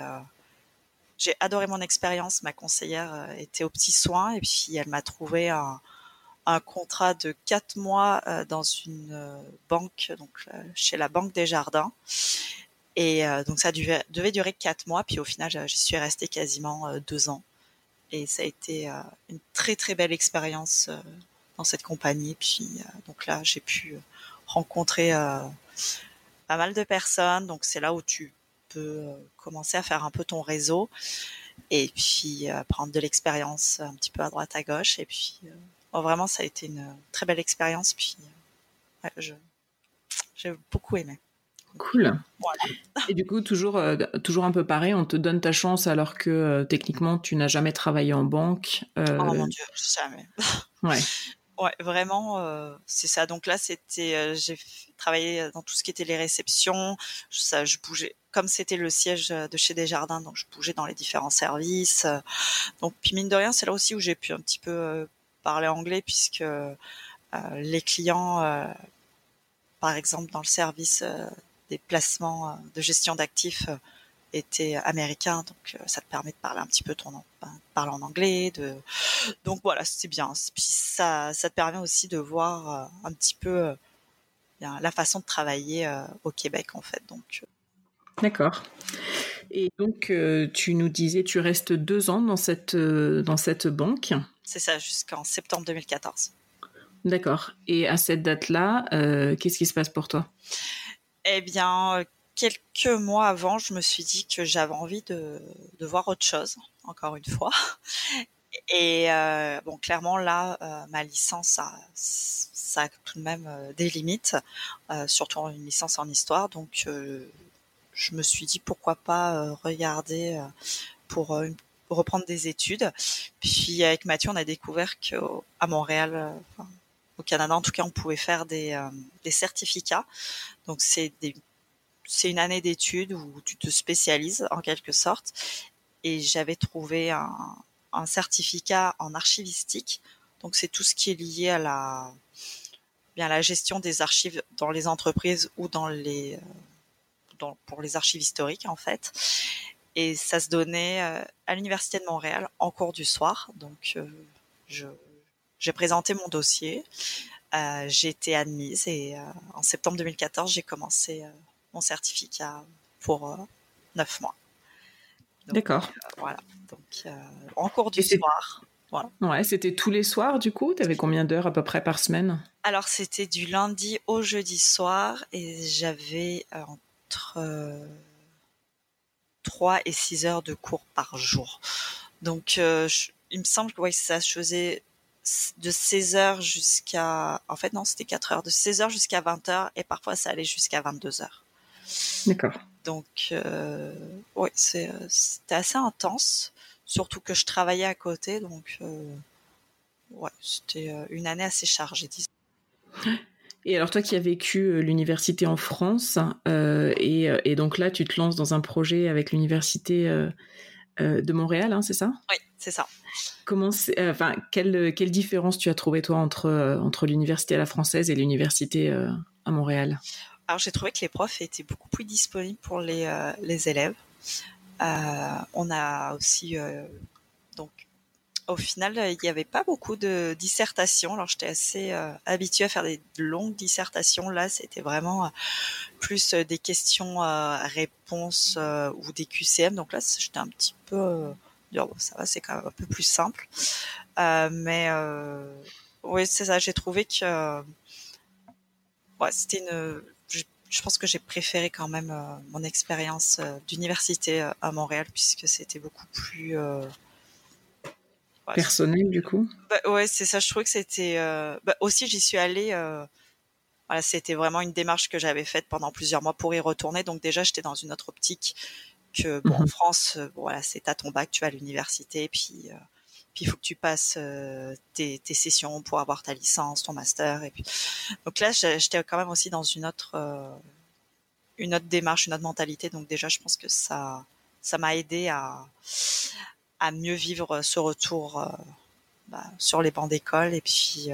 j'ai adoré mon expérience. Ma conseillère était au petit soin et puis elle m'a trouvé un un contrat de quatre mois euh, dans une euh, banque, donc euh, chez la Banque des Jardins. Et donc ça devait, devait durer quatre mois, puis au final j'y suis restée quasiment deux ans. Et ça a été une très très belle expérience dans cette compagnie. Puis donc là j'ai pu rencontrer pas mal de personnes. Donc c'est là où tu peux commencer à faire un peu ton réseau et puis prendre de l'expérience un petit peu à droite à gauche. Et puis Oh, vraiment, ça a été une très belle expérience. Puis, j'ai beaucoup aimé. Cool. Et du coup, toujours, toujours un peu pareil, on te donne ta chance alors que techniquement, tu n'as jamais travaillé en banque. Oh mon Dieu, jamais. ouais. Ouais, vraiment, euh, c'est ça. Donc là, c'était, euh, j'ai travaillé dans tout ce qui était les réceptions. Ça, je bougeais, comme c'était le siège de chez Desjardins, donc je bougeais dans les différents services. Donc, puis mine de rien, c'est là aussi où j'ai pu un petit peu euh, parler anglais, puisque les clients, par exemple, dans le service des placements de gestion d'actifs, était américain, donc euh, ça te permet de parler un petit peu ton ben, parler en anglais, donc voilà, c'est bien. Puis ça, ça te permet aussi de voir euh, un petit peu euh, la façon de travailler au Québec en fait. Donc D'accord. Et donc, tu nous disais, tu restes deux ans dans cette, dans cette banque C'est ça, jusqu'en septembre 2014. D'accord. Et à cette date-là, qu'est-ce qui se passe pour toi? Eh bien, quelques mois avant, je me suis dit que j'avais envie de, de, voir autre chose, encore une fois. Et euh, bon, clairement là, euh, ma licence, ça, ça, a tout de même euh, des limites, euh, surtout une licence en histoire. Donc, euh, je me suis dit pourquoi pas regarder pour reprendre des études. Puis avec Mathieu, on a découvert qu'à Montréal, au Canada en tout cas, on pouvait faire des, des certificats. Donc c'est des c'est une année d'études où tu te spécialises en quelque sorte. Et j'avais trouvé un, certificat en archivistique. Donc c'est tout ce qui est lié à la bien la gestion des archives dans les entreprises ou dans les euh, pour les archives historiques en fait. Et ça se donnait euh, à l'université de Montréal en cours du soir. Donc euh, je j'ai présenté mon dossier, j'ai été admise et en septembre 2014 j'ai commencé mon certificat pour euh, neuf mois. D'accord. Euh, voilà. Donc, euh, en cours du soir. Voilà. Ouais, c'était tous les soirs du coup? Tu avais combien d'heures à peu près par semaine? Alors c'était du lundi au jeudi soir et j'avais entre 3 et 6 heures de cours par jour. Donc il me semble que ouais, ça se faisait de 16 heures jusqu'à... En fait non, c'était 4 heures. De 16 heures jusqu'à 20 heures et parfois ça allait jusqu'à 22 heures. D'accord. Donc, euh, ouais, euh, c'était assez intense, surtout que je travaillais à côté, donc euh, ouais, c'était euh, une année assez chargée, disons. Et alors toi qui as vécu l'université en France, et, et, donc là tu te lances dans un projet avec l'université de Montréal, hein, c'est ça? Oui, c'est ça. Comment, enfin, quelle, quelle différence tu as trouvé toi entre, entre l'université à la française et l'université à Montréal? Alors j'ai trouvé que les profs étaient beaucoup plus disponibles pour les, euh, les élèves. Euh, on a aussi euh, donc au final il n'y avait pas beaucoup de dissertations. Alors j'étais assez euh, habituée à faire des longues dissertations. Là c'était vraiment plus des questions-réponses ou des QCM. Donc là j'étais un petit peu bon, ça va c'est quand même un peu plus simple. mais oui c'est ça. J'ai trouvé que ouais, c'était une je pense que j'ai préféré quand même euh, mon expérience euh, d'université euh, à Montréal puisque c'était beaucoup plus personnel du coup. Bah, ouais, c'est ça. Je trouvais que c'était bah, aussi j'y suis allée. voilà, c'était vraiment une démarche que j'avais faite pendant plusieurs mois pour y retourner. Donc déjà, j'étais dans une autre optique que bon, en mhm. France, voilà, c'est à ton bac, tu vas à l'université, puis puis il faut que tu passes tes, tes, sessions pour avoir ta licence, ton master. Et puis donc là, j'étais quand même aussi dans une autre une autre démarche, une autre mentalité. Donc déjà, je pense que ça ça m'a aidé à à mieux vivre ce retour bah, sur les bancs d'école et puis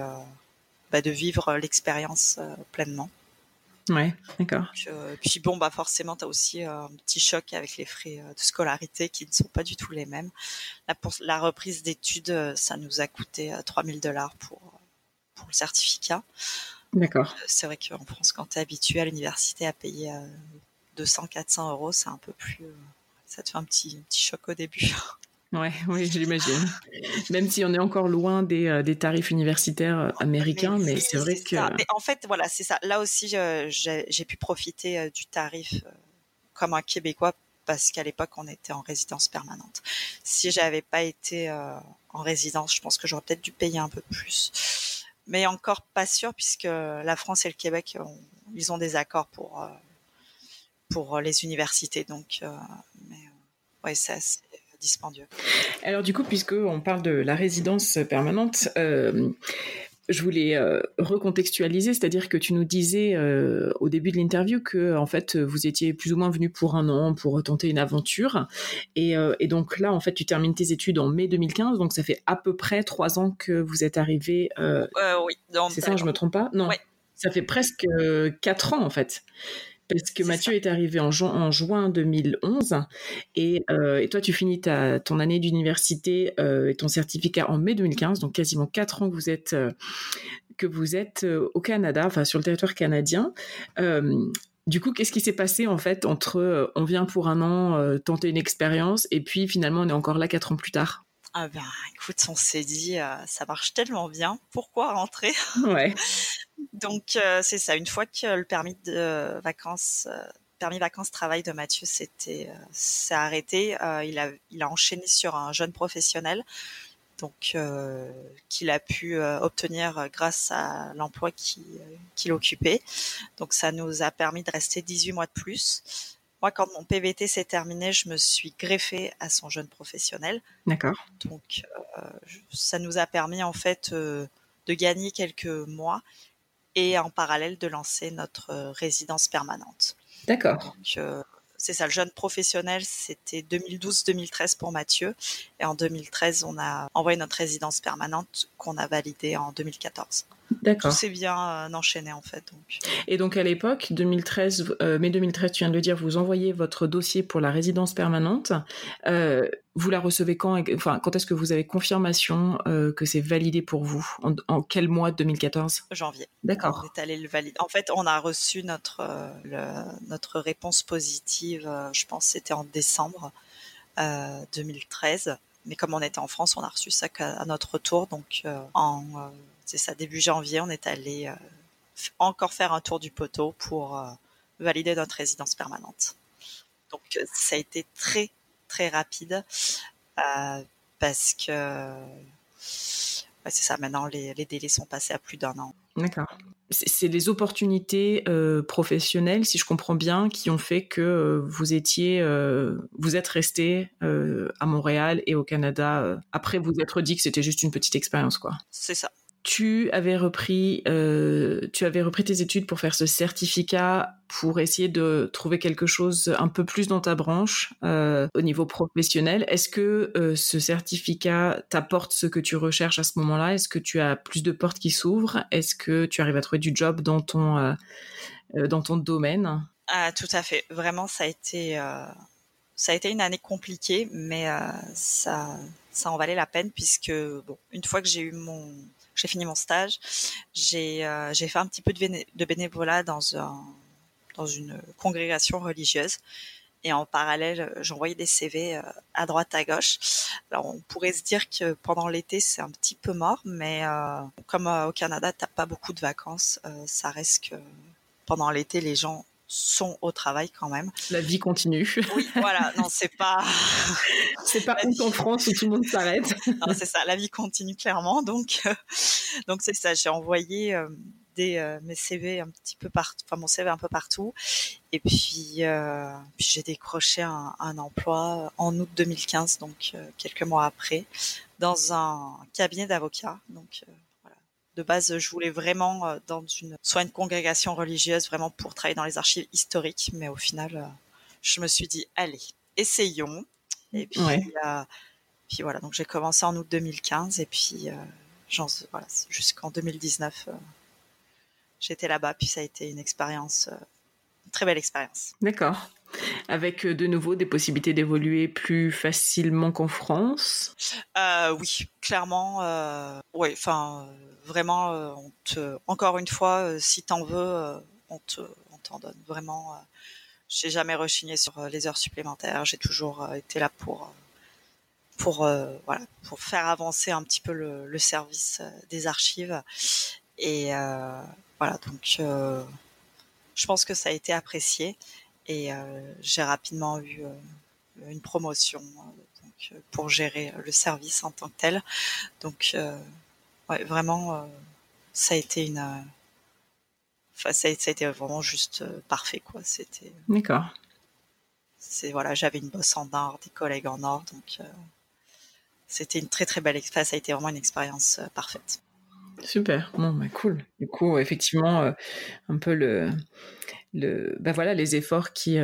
bah, de vivre l'expérience pleinement. Ouais, d'accord. Euh, puis bon, bah forcément, tu as aussi euh, un petit choc avec les frais euh, de scolarité qui ne sont pas du tout les mêmes. Pour la reprise d'études, ça nous a coûté 3000 dollars pour, pour le certificat. D'accord. C'est vrai qu'en France, quand tu es habitué à l'université à payer 200, 400 euros, c'est un peu plus... ça te fait un petit, un petit choc au début. Ouais, oui, j'imagine. Même si on est encore loin des, euh, des tarifs universitaires euh, américains, mais, c'est vrai que. Mais en fait, voilà, c'est ça. Là aussi, j'ai pu profiter euh, du tarif comme un Québécois parce qu'à l'époque, on était en résidence permanente. Si j'avais pas été en résidence, je pense que j'aurais peut-être dû payer un peu plus. Mais encore pas sûr puisque la France et le Québec, ils ont des accords pour pour les universités. Donc, mais, ouais, c'est assez dispendieux. Alors du coup, puisque on parle de la résidence permanente, je voulais euh, recontextualiser, c'est-à-dire que tu nous disais euh, au début de l'interview que en fait vous étiez plus ou moins venu pour un an pour tenter une aventure, et, euh, donc là en fait tu termines tes études en mai 2015, donc ça fait à peu près trois ans que vous êtes arrivé. oui, c'est ça, je me trompe pas? Non, ça fait presque quatre ans en fait parce que Mathieu est arrivé en, juin 2011 et, et, toi tu finis ta, ton année d'université euh, et ton certificat en mai 2015, donc quasiment quatre ans que vous êtes, euh, que vous êtes euh, au Canada, enfin sur le territoire canadien. du coup, qu'est-ce qui s'est passé en fait entre on vient pour un an tenter une expérience et puis finalement on est encore là quatre ans plus tard? Ah ben, écoute, on s'est dit, ça marche tellement bien, pourquoi rentrer? Ouais. Donc euh, c'est ça. Une fois que le permis de vacances, euh, permis vacances travail de Mathieu s'était euh, s'est arrêté, il a il a enchaîné sur un jeune professionnel, donc qu'il a pu obtenir grâce à l'emploi qu'il occupait. Donc ça nous a permis de rester 18 mois de plus. Moi, quand mon PVT s'est terminé, je me suis greffée à son jeune professionnel. D'accord. Donc, ça nous a permis en fait de gagner quelques mois et en parallèle de lancer notre euh, résidence permanente. D'accord. Euh, c'est ça, le jeune professionnel, c'était 2012-2013 pour Mathieu. Et en 2013, on a envoyé notre résidence permanente qu'on a validée en 2014. D'accord. Tout s'est bien euh, enchaîné en fait. Donc. Et donc à l'époque, 2013, euh, mai 2013, tu viens de le dire, vous envoyez votre dossier pour la résidence permanente. Euh, vous la recevez quand Enfin, quand est-ce que vous avez confirmation que c'est validé pour vous? En, quel mois de 2014 Janvier. D'accord. On est allé le valider. En fait, on a reçu notre notre réponse positive. je pense c'était en décembre 2013 mais comme on était en France, on a reçu ça à notre retour. Donc en c'est ça, début janvier, on est allé euh, encore faire un tour du poteau pour euh, valider notre résidence permanente. Donc euh, ça a été très très rapide parce que c'est ça. Maintenant, les, délais sont passés à plus d'un an. D'accord. C'est les opportunités professionnelles, si je comprends bien, qui ont fait que vous étiez, vous êtes resté à Montréal et au Canada. après, vous êtes dit que c'était juste une petite expérience, quoi. C'est ça tu avais repris, euh, tu avais repris tes études pour faire ce certificat pour essayer de trouver quelque chose un peu plus dans ta branche euh, au niveau professionnel. Est-ce que euh, ce certificat t'apporte ce que tu recherches à ce moment-là? Est-ce que tu as plus de portes qui s'ouvrent? Est-ce que tu arrives à trouver du job dans ton dans ton domaine? Ah, Tout à fait. Vraiment, ça a été ça a été une année compliquée, mais ça ça en valait la peine puisque bon, une fois que j'ai eu mon j'ai fini mon stage, j'ai euh, j'ai fait un petit peu de, bénévolat dans une congrégation religieuse. Et en parallèle, j'envoyais des CV euh, à droite, à gauche. Alors, on pourrait se dire que pendant l'été, c'est un petit peu mort, mais euh, comme au Canada, t'as pas beaucoup de vacances, ça reste que pendant l'été, les gens sont au travail quand même. La vie continue. Oui, voilà. Non, c'est pas. c'est pas où en France où tout le monde s'arrête. non, c'est ça. La vie continue clairement. Donc, euh, donc c'est ça. J'ai envoyé euh, des euh, mes CV un petit peu partout, enfin mon CV un peu partout. Et puis, puis j'ai décroché un, un, emploi en août 2015, donc quelques mois après, dans un cabinet d'avocats. Donc de base, je voulais vraiment euh, dans une soit une congrégation religieuse vraiment pour travailler dans les archives historiques, mais au final, euh, je me suis dit allez, essayons. Et puis, euh, puis voilà, donc j'ai commencé en août 2015 et puis voilà, jusqu'en 2019, j'étais là-bas. Puis ça a été une expérience, très belle expérience. D'accord avec euh, de nouveau des possibilités d'évoluer plus facilement qu'en France? Euh, Oui, clairement. Euh, oui, enfin, vraiment, on te, encore une fois, si t'en veux, on te, on t'en donne. Vraiment, j'ai jamais rechigné sur les heures supplémentaires. J'ai toujours été là pour, pour, voilà, pour faire avancer un petit peu le, le service des archives. Et voilà, donc, je pense que ça a été apprécié. Et euh, j'ai rapidement eu euh, une promotion euh, pour gérer le service en tant que tel. Donc, vraiment, ça a été une enfin, ça, a été vraiment juste parfait, quoi. C'était. D'accord. C'est voilà, j'avais une bosse en or, des collègues en or, donc c'était une très très belle expérience. Ça a été vraiment une expérience parfaite. Super, bon, bah cool. Du coup, effectivement, un peu le, le, bah voilà, les efforts qui,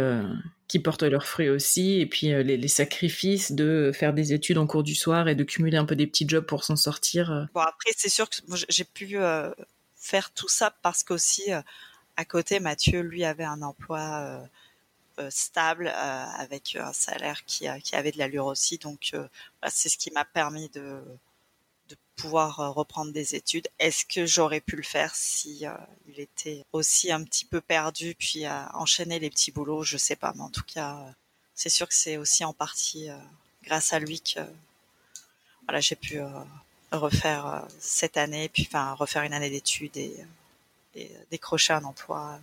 qui portent leurs fruits aussi, et puis les, sacrifices de faire des études en cours du soir et de cumuler un peu des petits jobs pour s'en sortir. Bon, après, c'est sûr que j'ai pu faire tout ça parce qu'aussi, à côté, Mathieu, lui, avait un emploi stable avec un salaire qui, qui avait de l'allure aussi. Donc, c'est ce qui m'a permis de, de pouvoir euh, reprendre des études. Est-ce que j'aurais pu le faire si euh, il était aussi un petit peu perdu puis à enchaîner les petits boulots? Je sais pas, mais en tout cas, euh, c'est sûr que c'est aussi en partie grâce à lui que voilà j'ai pu refaire cette année, puis enfin refaire une année d'études et, décrocher un emploi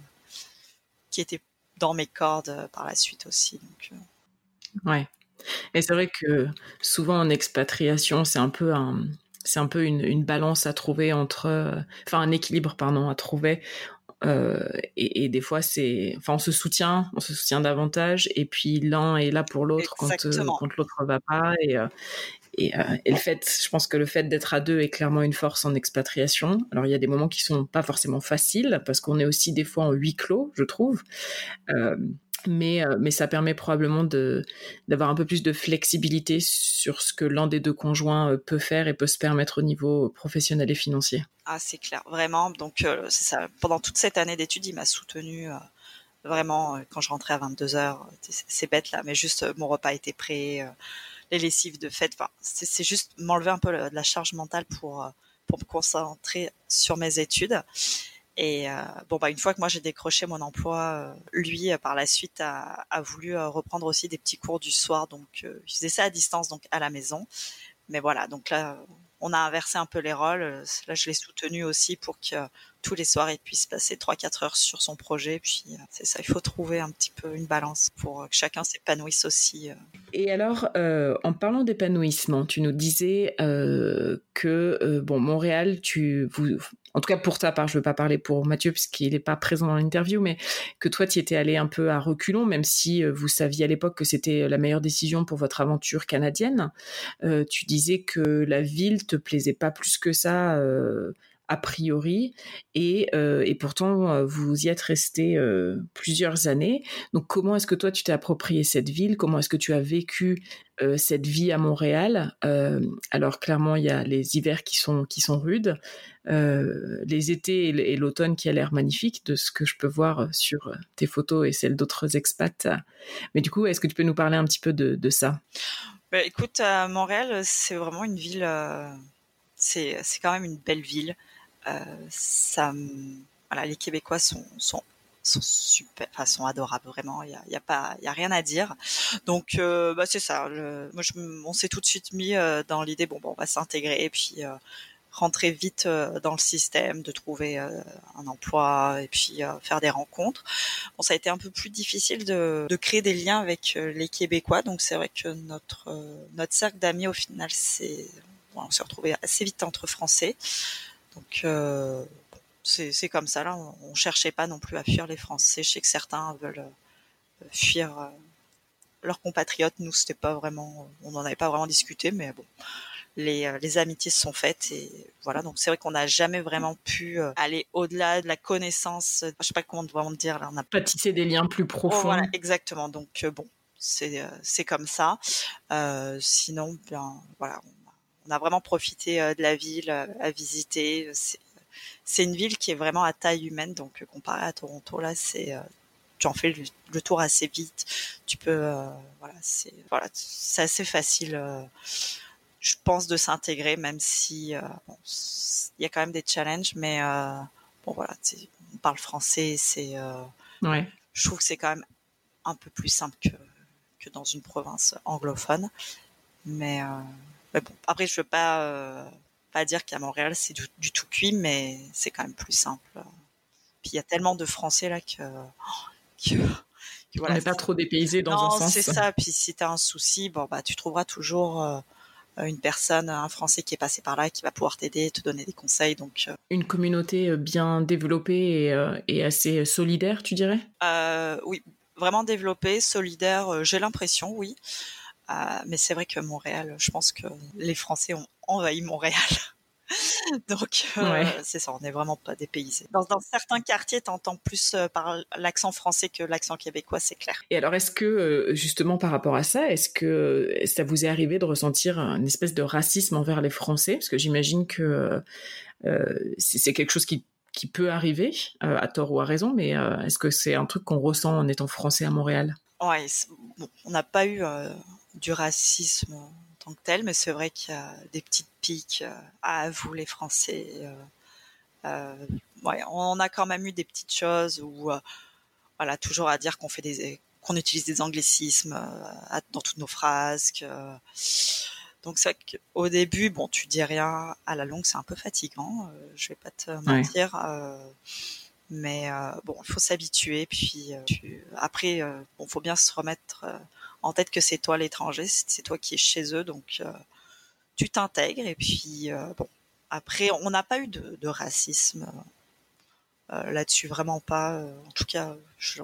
qui était dans mes cordes par la suite aussi. Donc, ouais. Et c'est vrai que souvent en expatriation, c'est un peu un, c'est un peu une, balance à trouver entre, euh, enfin un équilibre pardon à trouver. Euh, et, des fois c'est, enfin on se soutient, on se soutient davantage, et puis l'un est là pour l'autre quand euh, quand l'autre va pas. Et, et, et, le fait, je pense que le fait d'être à deux est clairement une force en expatriation. Alors il y a des moments qui sont pas forcément faciles parce qu'on est aussi des fois en huis clos, je trouve mais, euh, mais ça permet probablement d'avoir un peu plus de flexibilité sur ce que l'un des deux conjoints euh, peut faire et peut se permettre au niveau professionnel et financier. Ah, c'est clair, vraiment. Donc, euh, c'est ça. Pendant toute cette année d'études, il m'a soutenu vraiment quand je rentrais à 22 heures. C'est bête là, mais juste mon repas était prêt, les lessives de fête. Enfin, c'est juste m'enlever un peu de la charge mentale pour me concentrer sur mes études. Et euh, bon, bah, une fois que moi j'ai décroché mon emploi, euh, lui, euh, par la suite, a, a voulu reprendre aussi des petits cours du soir. Donc, il faisait ça à distance, donc à la maison. Mais voilà, donc là, on a inversé un peu les rôles. Là, je l'ai soutenu aussi pour que tous les soirs, il puisse passer 3-4 heures sur son projet. Puis, c'est ça, il faut trouver un petit peu une balance pour que chacun s'épanouisse aussi. Et alors, en parlant d'épanouissement, tu nous disais que, bon, Montréal, tu, vous, en tout cas pour ta part, je ne veux pas parler pour Mathieu puisqu'il n'est pas présent dans l'interview, mais que toi, tu étais allé un peu à reculons, même si euh, vous saviez à l'époque que c'était la meilleure décision pour votre aventure canadienne. Euh, tu disais que la ville te plaisait pas plus que ça. Euh, a priori, et, et pourtant vous y êtes resté plusieurs années. Donc comment est-ce que toi tu t'es approprié cette ville? Comment est-ce que tu as vécu cette vie à Montréal? Alors clairement il y a les hivers qui sont qui sont rudes, euh, les étés et l'automne qui a l'air magnifique de ce que je peux voir sur tes photos et celles d'autres expats. Mais du coup, est-ce que tu peux nous parler un petit peu de, ça? Bah, Écoute, Montréal, c'est vraiment une ville, euh, c'est quand même une belle ville. Euh, ça, voilà, les Québécois sont, sont sont super, enfin, sont adorables vraiment. Il y a, y a, pas, il y a rien à dire. Donc, bah, c'est ça. moi, je, on s'est tout de suite mis dans l'idée, bon, bon, on va s'intégrer et puis rentrer vite euh, dans le système, de trouver euh, un emploi et puis euh, faire des rencontres. Bon, ça a été un peu plus difficile de, de créer des liens avec les Québécois, donc c'est vrai que notre notre cercle d'amis au final, c'est on s'est retrouvé assez vite entre Français. Donc c'est comme ça là. On, on, cherchait pas non plus à fuir les Français. Je sais que certains veulent fuir leurs compatriotes. Nous, c'était pas vraiment, on n'en avait pas vraiment discuté, mais bon, les, euh, les amitiés se sont faites et voilà donc c'est vrai qu'on n'a jamais vraiment pu euh, aller au-delà de la connaissance je sais pas comment vraiment dire là on n'a pas tissé des liens plus profonds oh, voilà exactement donc euh, bon c'est c'est comme ça euh, sinon bien voilà on a, vraiment profité de la ville à visiter. C'est une ville qui est vraiment à taille humaine donc comparé à Toronto là c'est tu en fais le, tour assez vite. Tu peux voilà c'est voilà c'est assez facile je pense, de s'intégrer, même si euh, il y a quand même des challenges, mais euh, bon voilà, on parle français, c'est, euh, ouais. je trouve que c'est quand même un peu plus simple que, que dans une province anglophone, mais, mais bon, après je veux pas pas dire qu'à Montréal c'est du, tout cuit, mais c'est quand même plus simple. Puis il y a tellement de Français là que, que voilà, on n'est pas trop dépaysé dans un sens. Non, c'est ça. Puis si tu as un souci, bon bah tu trouveras toujours une personne, un Français qui est passé par là, qui va pouvoir t'aider, te donner des conseils. Donc une communauté bien développée et, assez solidaire, tu dirais? Oui, vraiment développée, solidaire. J'ai l'impression, oui. Mais c'est vrai que Montréal, je pense que les Français ont envahi Montréal. Donc, euh, c'est ça, on n'est vraiment pas dépaysé. Dans, dans certains quartiers, tu entends plus euh, par l'accent français que l'accent québécois, c'est clair. Et alors, est-ce que, euh, justement, par rapport à ça, est-ce que ça vous est arrivé de ressentir une espèce de racisme envers les Français? Parce que j'imagine que c'est quelque chose qui, qui peut arriver, à tort ou à raison, mais est-ce que c'est un truc qu'on ressent en étant français à Montréal? Ouais, on n'a pas eu du racisme tant que tel, mais c'est vrai qu'il y a des petites piques euh, à vous les Français. Euh, euh, ouais, on a quand même eu des petites choses où, voilà, toujours à dire qu'on fait des, qu'on utilise des anglicismes dans toutes nos phrases. Que... Donc c'est vrai qu'au début, bon, tu dis rien. À la longue, c'est un peu fatigant. je vais pas te mentir. mais bon, il faut s'habituer. Puis après, bon, faut bien se remettre en tête que c'est toi l'étranger, c'est toi qui es chez eux, donc euh, tu t'intègres. Et puis, euh, bon, après, on n'a pas eu de, racisme euh, là-dessus, vraiment pas. en tout cas,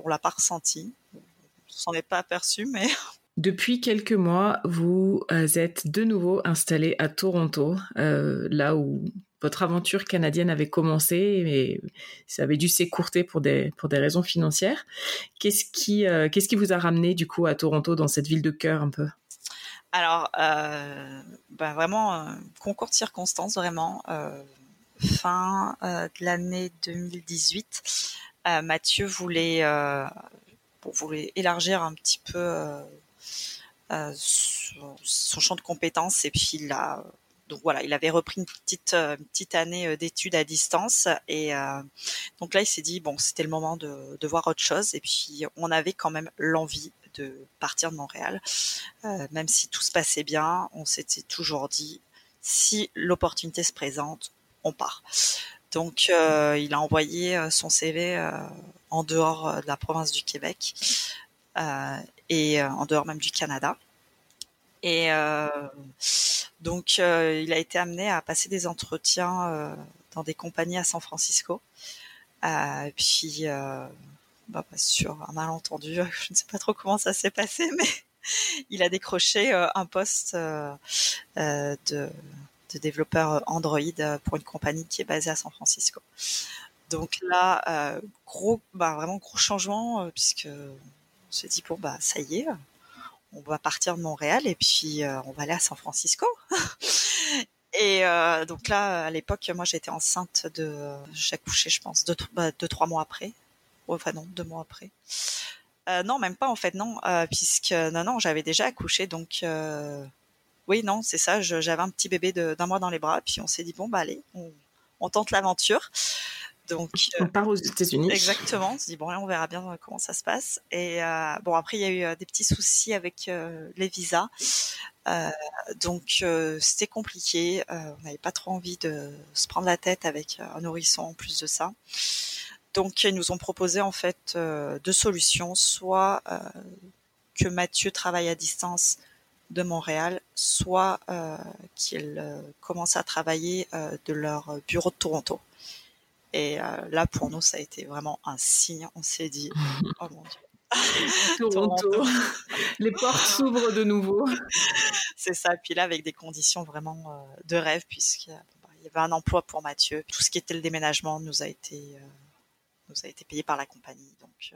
on l'a pas ressenti. On s'en est pas aperçu, mais. Depuis quelques mois, vous êtes de nouveau installé à Toronto, là où votre aventure canadienne avait commencé, mais ça avait dû s'écourter pour des, pour des raisons financières. Qu'est-ce qui, euh, qu'est-ce qui vous a ramené du coup à Toronto, dans cette ville de cœur un peu? Alors, euh, ben vraiment, euh, concours de circonstances, vraiment. fin de l'année 2018, Mathieu voulait, voulait élargir un petit peu son, son, champ de compétences et puis il a donc voilà, il avait repris une petite euh, année euh, d'études à distance et euh, donc là il s'est dit bon c'était le moment de, de, voir autre chose et puis on avait quand même l'envie de partir de Montréal, même si tout se passait bien, on s'était toujours dit si l'opportunité se présente, on part. Donc il a envoyé son CV en dehors de la province du Québec et en dehors même du Canada. Et euh, donc, euh, il a été amené à passer des entretiens euh, dans des compagnies à San Francisco. Puis, bah, sur un malentendu, je ne sais pas trop comment ça s'est passé, mais il a décroché un poste de, de, développeur Android pour une compagnie qui est basée à San Francisco. Donc là, gros, bah, vraiment gros changement, puisque on s'est dit bon bah ça y est, on va partir de Montréal et puis euh, on va aller à San Francisco. et euh, donc là, à l'époque, moi j'étais enceinte de, j'ai je pense, deux, bah, deux, trois mois après. Enfin non, deux mois après. Euh, non, même pas en fait, non, puisque non, non, j'avais déjà accouché, donc oui, non, c'est ça. J'avais un petit bébé d'un mois dans les bras, puis on s'est dit bon bah allez, on tente l'aventure. Donc, on part aux États-Unis. Exactement. On se dit bon, on verra bien comment ça se passe. Et euh, bon, après, il y a eu euh, des petits soucis avec euh, les visas. donc, c'était compliqué. on n'avait pas trop envie de se prendre la tête avec un nourrisson en plus de ça. Donc, ils nous ont proposé en fait deux solutions. Soit que Mathieu travaille à distance de Montréal, soit qu'il commence à travailler de leur bureau de Toronto. Et euh, là, pour nous, ça a été vraiment un signe. On s'est dit, oh mon Dieu. Toronto. Les portes s'ouvrent de nouveau. C'est ça. Puis là, avec des conditions vraiment euh, de rêve, puisqu'il bah, y avait un emploi pour Mathieu. Tout ce qui était le déménagement nous a été, euh, nous a été payé par la compagnie. Donc,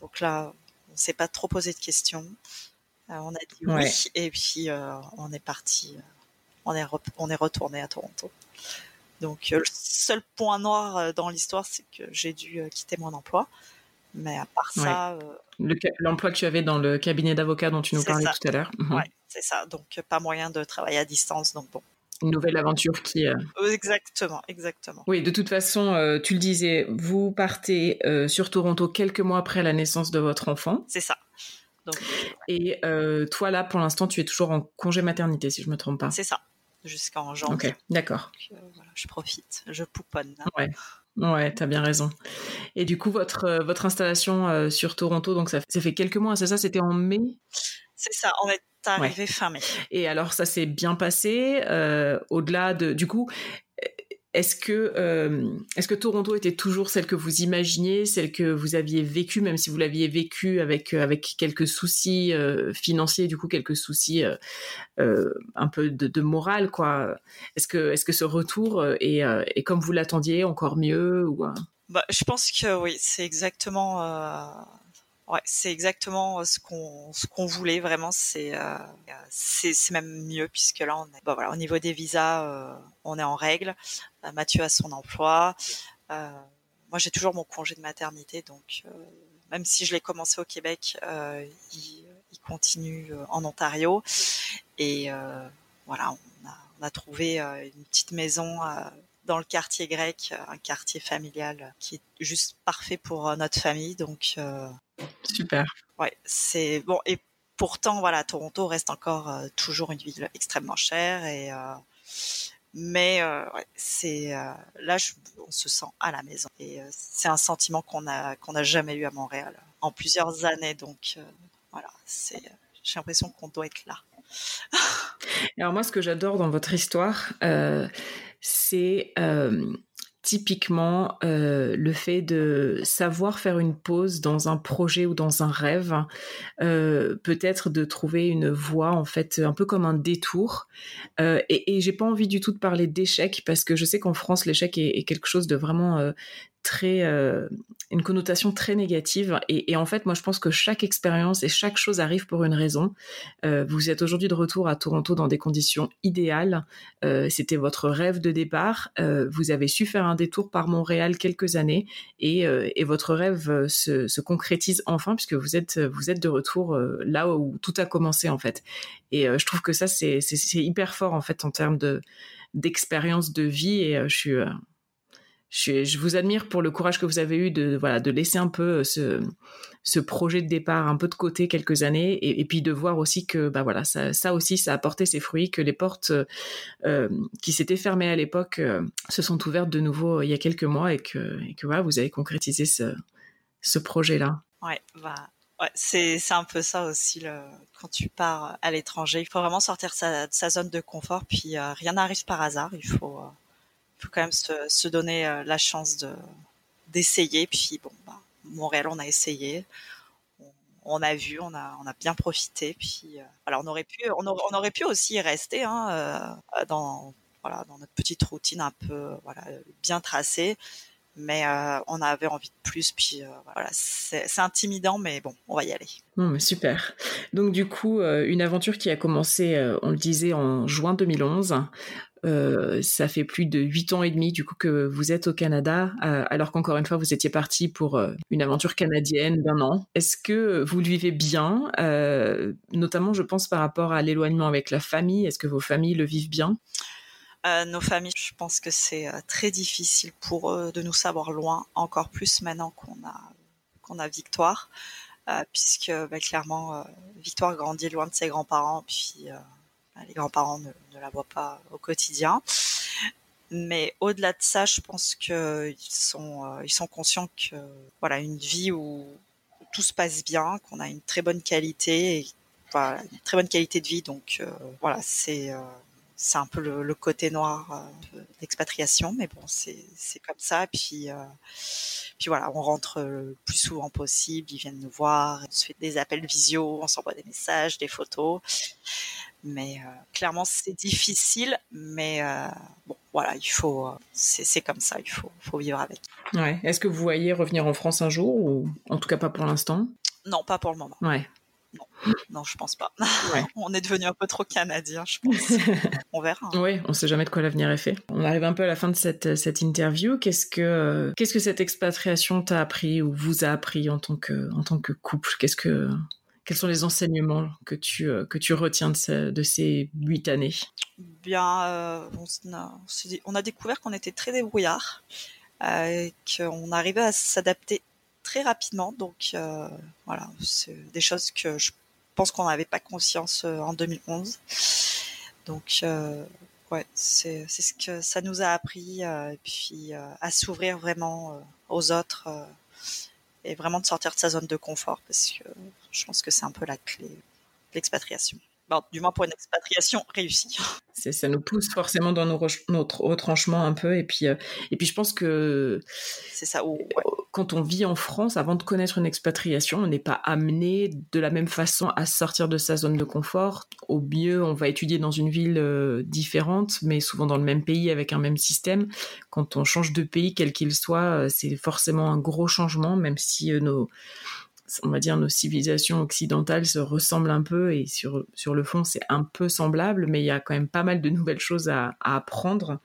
donc là, on s'est pas trop posé de questions. on a dit oui, et puis on est parti. on est, on est retourné à Toronto. Donc euh, le seul point noir euh, dans l'histoire, c'est que j'ai dû euh, quitter mon emploi. Mais à part ça, l'emploi que tu avais dans le cabinet d'avocat dont tu nous parlais tout à l'heure. Mhm. Ouais, c'est ça. Donc pas moyen de travailler à distance. Donc bon. Une nouvelle aventure qui. Exactement, exactement. Oui, de toute façon, tu le disais, vous partez sur Toronto quelques mois après la naissance de votre enfant. C'est ça. Et toi là, pour l'instant, tu es toujours en congé maternité, si je me trompe pas. C'est ça jusqu'en janvier. Ok, d'accord. Euh, je profite, je pouponne. Ouais. Ouais, t'as bien raison. Et du coup, votre, euh, votre installation euh, sur Toronto, donc ça, ça, fait quelques mois, c'est ça? C'était en mai? C'est ça, on est arrivé fin mai. Et alors ça s'est bien passé. Au-delà de, du coup, est-ce que, euh, est-ce que Toronto était toujours celle que vous imaginiez, celle que vous aviez vécue, même si vous l'aviez vécue avec, euh, avec quelques soucis euh, financiers, du coup quelques soucis un peu de, morale, quoi? Est-ce que, est-ce que ce retour est, est comme vous l'attendiez, encore mieux bah, Je pense que oui, c'est exactement Ouais, c'est exactement ce qu'on ce qu'on voulait vraiment. C'est euh, c'est même mieux puisque là on est bah voilà au niveau des visas euh, on est en règle. Euh, Mathieu a son emploi. Euh, moi j'ai toujours mon congé de maternité donc même si je l'ai commencé au Québec, il, il, continue en Ontario et voilà on a, on a trouvé une petite maison dans le quartier grec, un quartier familial qui est juste parfait pour notre famille. Donc, Super. Ouais, c'est bon. Et pourtant, voilà, Toronto reste encore euh, toujours une ville extrêmement chère et euh, mais euh, ouais, c'est là on se sent à la maison et c'est un sentiment qu'on a qu'on n'a jamais eu à Montréal en plusieurs années donc voilà c'est j'ai l'impression qu'on doit être là. Alors moi ce que j'adore dans votre histoire c'est typiquement euh, le fait de savoir faire une pause dans un projet ou dans un rêve, euh, peut-être de trouver une voie en fait un peu comme un détour. Euh, et, et j'ai pas envie du tout de parler d'échec parce que je sais qu'en France l'échec est, quelque chose de vraiment euh, une connotation très négative. Et, en fait moi je pense que chaque expérience et chaque chose arrive pour une raison. Euh, vous êtes aujourd'hui de retour à Toronto dans des conditions idéales. Euh, c'était votre rêve de départ. Vous avez su faire un détour par Montréal quelques années et, et votre rêve se, se, concrétise enfin puisque vous êtes vous êtes de retour là où tout a commencé en fait. Et je trouve que ça c'est hyper fort en fait en termes de d'expérience de vie et je suis je, vous admire pour le courage que vous avez eu de voilà de laisser un peu euh, ce, ce projet de départ un peu de côté quelques années et, puis de voir aussi que bah voilà ça, aussi ça a porté ses fruits que les portes euh, qui s'étaient fermées à l'époque euh, se sont ouvertes de nouveau il y a quelques mois et que et que voilà vous avez concrétisé ce ce projet là. Ouais bah Ouais, c'est un peu ça aussi quand tu pars à l'étranger. Il faut vraiment sortir de sa, sa zone de confort. Puis rien n'arrive par hasard. Il faut faut quand même se, donner euh, la chance de d'essayer. Puis bon, bah, Montréal, on a essayé, on, a vu, on a on a bien profité. Puis alors euh, on aurait pu on, on aurait pu aussi rester hein, euh, dans voilà dans notre petite routine un peu voilà bien tracée mais on avait envie de plus. Puis voilà, c'est intimidant, mais bon, on va y aller. mais super. Donc du coup, une aventure qui a commencé, on le disait, en juin 2011. Ça fait plus de huit ans et demi du coup que vous êtes au Canada, alors qu'encore une fois vous étiez parti pour une aventure canadienne d'un an. Est-ce que vous le vivez bien, notamment je pense par rapport à l'éloignement avec la famille? Est-ce que vos familles le vivent bien? Euh, nos familles, je pense que c'est euh, très difficile pour eux de nous savoir loin, encore plus maintenant qu'on a qu'on a Victoire, euh, puisque bah, clairement Victoire grandit loin de ses grands-parents, puis les grands-parents ne, la voient pas au quotidien. Mais au-delà de ça, je pense qu'ils sont ils sont conscients que voilà une vie où tout se passe bien, qu'on a une très bonne qualité, et, une très bonne qualité de vie. Donc voilà, c'est c'est un peu le, côté noir euh, d'expatriation, mais bon, c'est comme ça. Puis, euh, puis voilà, on rentre le plus souvent possible. Ils viennent nous voir, on se fait des appels visio, on s'envoie des messages, des photos. Mais euh, clairement, c'est difficile, mais bon, voilà, il faut, c'est comme ça, il faut, faut vivre avec. Ouais. Est-ce que vous voyez revenir en France un jour, ou en tout cas pas pour l'instant? Non, pas pour le moment. Ouais. Non, je pense pas. on est devenu un peu trop canadien, je pense. on verra. Hein. Oui, on sait jamais de quoi l'avenir est fait. On arrive un peu à la fin de cette, cette interview. Qu'est-ce que, qu'est-ce que cette expatriation t'a appris ou vous a appris en tant que, en tant que couple? Qu'est-ce que, quels sont les enseignements que tu, euh, retiens de, ces huit années? Euh, on, a, découvert qu'on était très débrouillard, euh, qu'on arrivait à s'adapter très rapidement. Donc euh, voilà, c'est des choses que je pense qu'on n'avait pas conscience en 2011. Donc ouais, c'est ce que ça nous a appris, et puis à s'ouvrir vraiment aux autres et vraiment de sortir de sa zone de confort parce que je pense que c'est un peu la clé l'expatriation du moins pour une expatriation réussie. Ça nous pousse forcément dans nos notre retranchement un peu. Et puis, euh, et puis je pense que c'est ça. Où, Quand on vit en France, avant de connaître une expatriation, on n'est pas amené de la même façon à sortir de sa zone de confort. Au mieux, on va étudier dans une ville euh, différente, mais souvent dans le même pays avec un même système. Quand on change de pays, quel qu'il soit, euh, c'est forcément un gros changement, même si nos on va dire, nos civilisations occidentales se ressemblent un peu et sur, sur le fond, c'est un peu semblable, mais il y a quand même pas mal de nouvelles choses à, apprendre.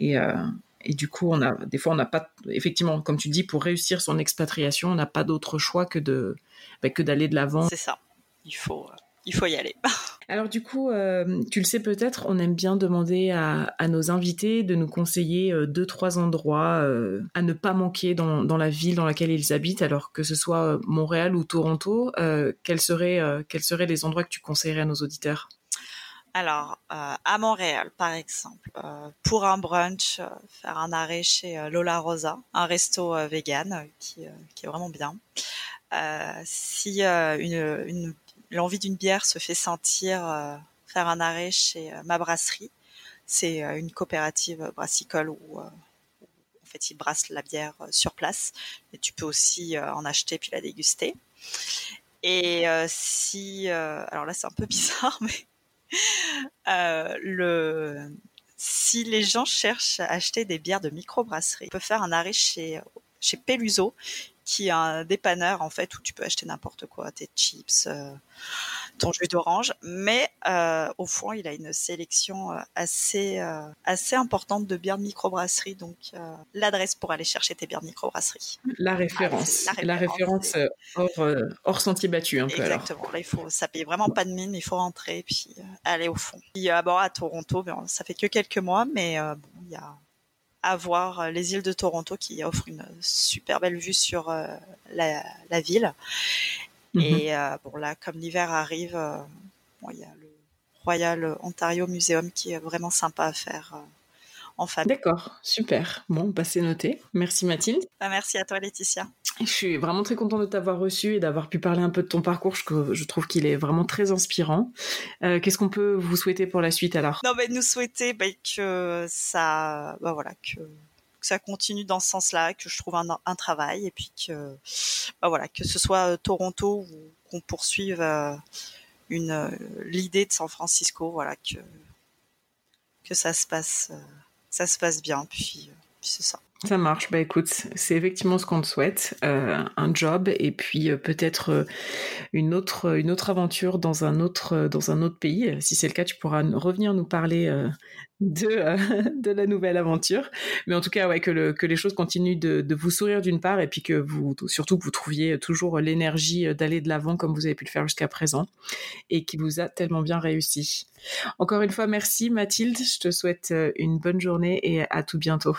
Et, euh, et, du coup, on a, des fois, on n'a pas, effectivement, comme tu dis, pour réussir son expatriation, on n'a pas d'autre choix que de, bah, que d'aller de l'avant. C'est ça. Il faut, euh, il faut y aller. Alors du coup, euh, tu le sais peut-être, on aime bien demander à, nos invités de nous conseiller euh, deux, trois endroits euh, à ne pas manquer dans, la ville dans laquelle ils habitent, alors que ce soit Montréal ou Toronto. quels, seraient, quels seraient les endroits que tu conseillerais à nos auditeurs? Alors, à Montréal, par exemple, pour un brunch, faire un arrêt chez Lola Rosa, un resto vegan qui, qui, est vraiment bien. si une, une l'envie d'une bière se fait sentir euh, faire un arrêt chez euh, ma brasserie. C'est euh, une coopérative brassicole où, en fait ils brassent la bière sur place, et tu peux aussi en acheter puis la déguster. Et si, alors là c'est un peu bizarre, mais le, si les gens cherchent à acheter des bières de microbrasserie, ils peuvent faire un arrêt chez chez Peluso, qui est un dépanneur en fait où tu peux acheter n'importe quoi, tes chips, euh, ton jus d'orange. Mais euh, au fond, il a une sélection euh, assez assez importante de bières de microbrasserie. Donc l'adresse pour aller chercher tes bières de microbrasserie. La référence. la référence, hors, hors sentier battu un peu Exactement. Là, il faut, ça paye vraiment pas de mine. Il faut rentrer puis aller au fond. Puis bon, à Toronto, ça fait que quelques mois, mais bon, il y a à voir euh, les îles de Toronto qui offrent une super belle vue sur euh, la, ville. Mhm. Et euh, bon là, comme l'hiver arrive, il y a le Royal Ontario Museum qui est vraiment sympa à faire en famille. D'accord, super. Bon, bah c'est noté. Merci Mathilde. Bah, merci à toi Laetitia. Je suis vraiment très contente de t'avoir reçu et d'avoir pu parler un peu de ton parcours. Je, trouve qu'il est vraiment très inspirant. Euh, qu'est-ce qu'on peut vous souhaiter pour la suite alors? Non, mais nous souhaiter bah, que ça, bah, voilà, que, ça continue dans ce sens-là, que je trouve un, travail et puis que, bah, voilà, que ce soit euh, Toronto ou qu'on poursuive euh, une l'idée de San Francisco, voilà, que que ça se passe, ça se passe bien. Puis, puis c'est ça. Ça marche. Bah écoute, c'est effectivement ce qu'on te souhaite, euh, un job et puis euh, peut-être euh, une autre une autre aventure dans un autre dans un autre pays. Si c'est le cas, tu pourras revenir nous parler de de la nouvelle aventure. Mais en tout cas, ouais, que le, que les choses continuent de, de vous sourire d'une part et puis que vous surtout que vous trouviez toujours l'énergie d'aller de l'avant comme vous avez pu le faire jusqu'à présent et qui vous a tellement bien réussi. Encore une fois, merci Mathilde. Je te souhaite une bonne journée et à tout bientôt.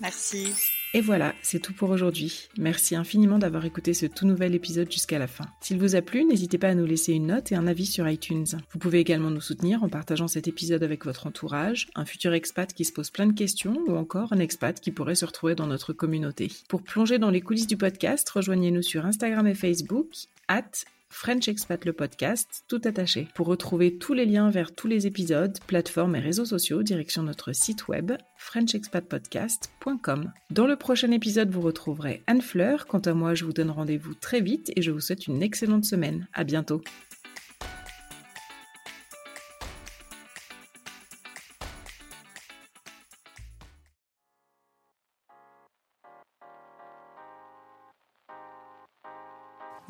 Merci. Et voilà, c'est tout pour aujourd'hui. Merci infiniment d'avoir écouté ce tout nouvel épisode jusqu'à la fin. S'il vous a plu, n'hésitez pas à nous laisser une note et un avis sur iTunes. Vous pouvez également nous soutenir en partageant cet épisode avec votre entourage, un futur expat qui se pose plein de questions ou encore un expat qui pourrait se retrouver dans notre communauté. Pour plonger dans les coulisses du podcast, rejoignez-nous sur Instagram et Facebook, at French Expat le podcast, tout attaché. Pour retrouver tous les liens vers tous les épisodes, plateformes et réseaux sociaux, direction notre site web frenchexpatpodcast.com. Dans le prochain épisode, vous retrouverez Anne Fleur. Quant à moi, je vous donne rendez-vous très vite et je vous souhaite une excellente semaine. À bientôt.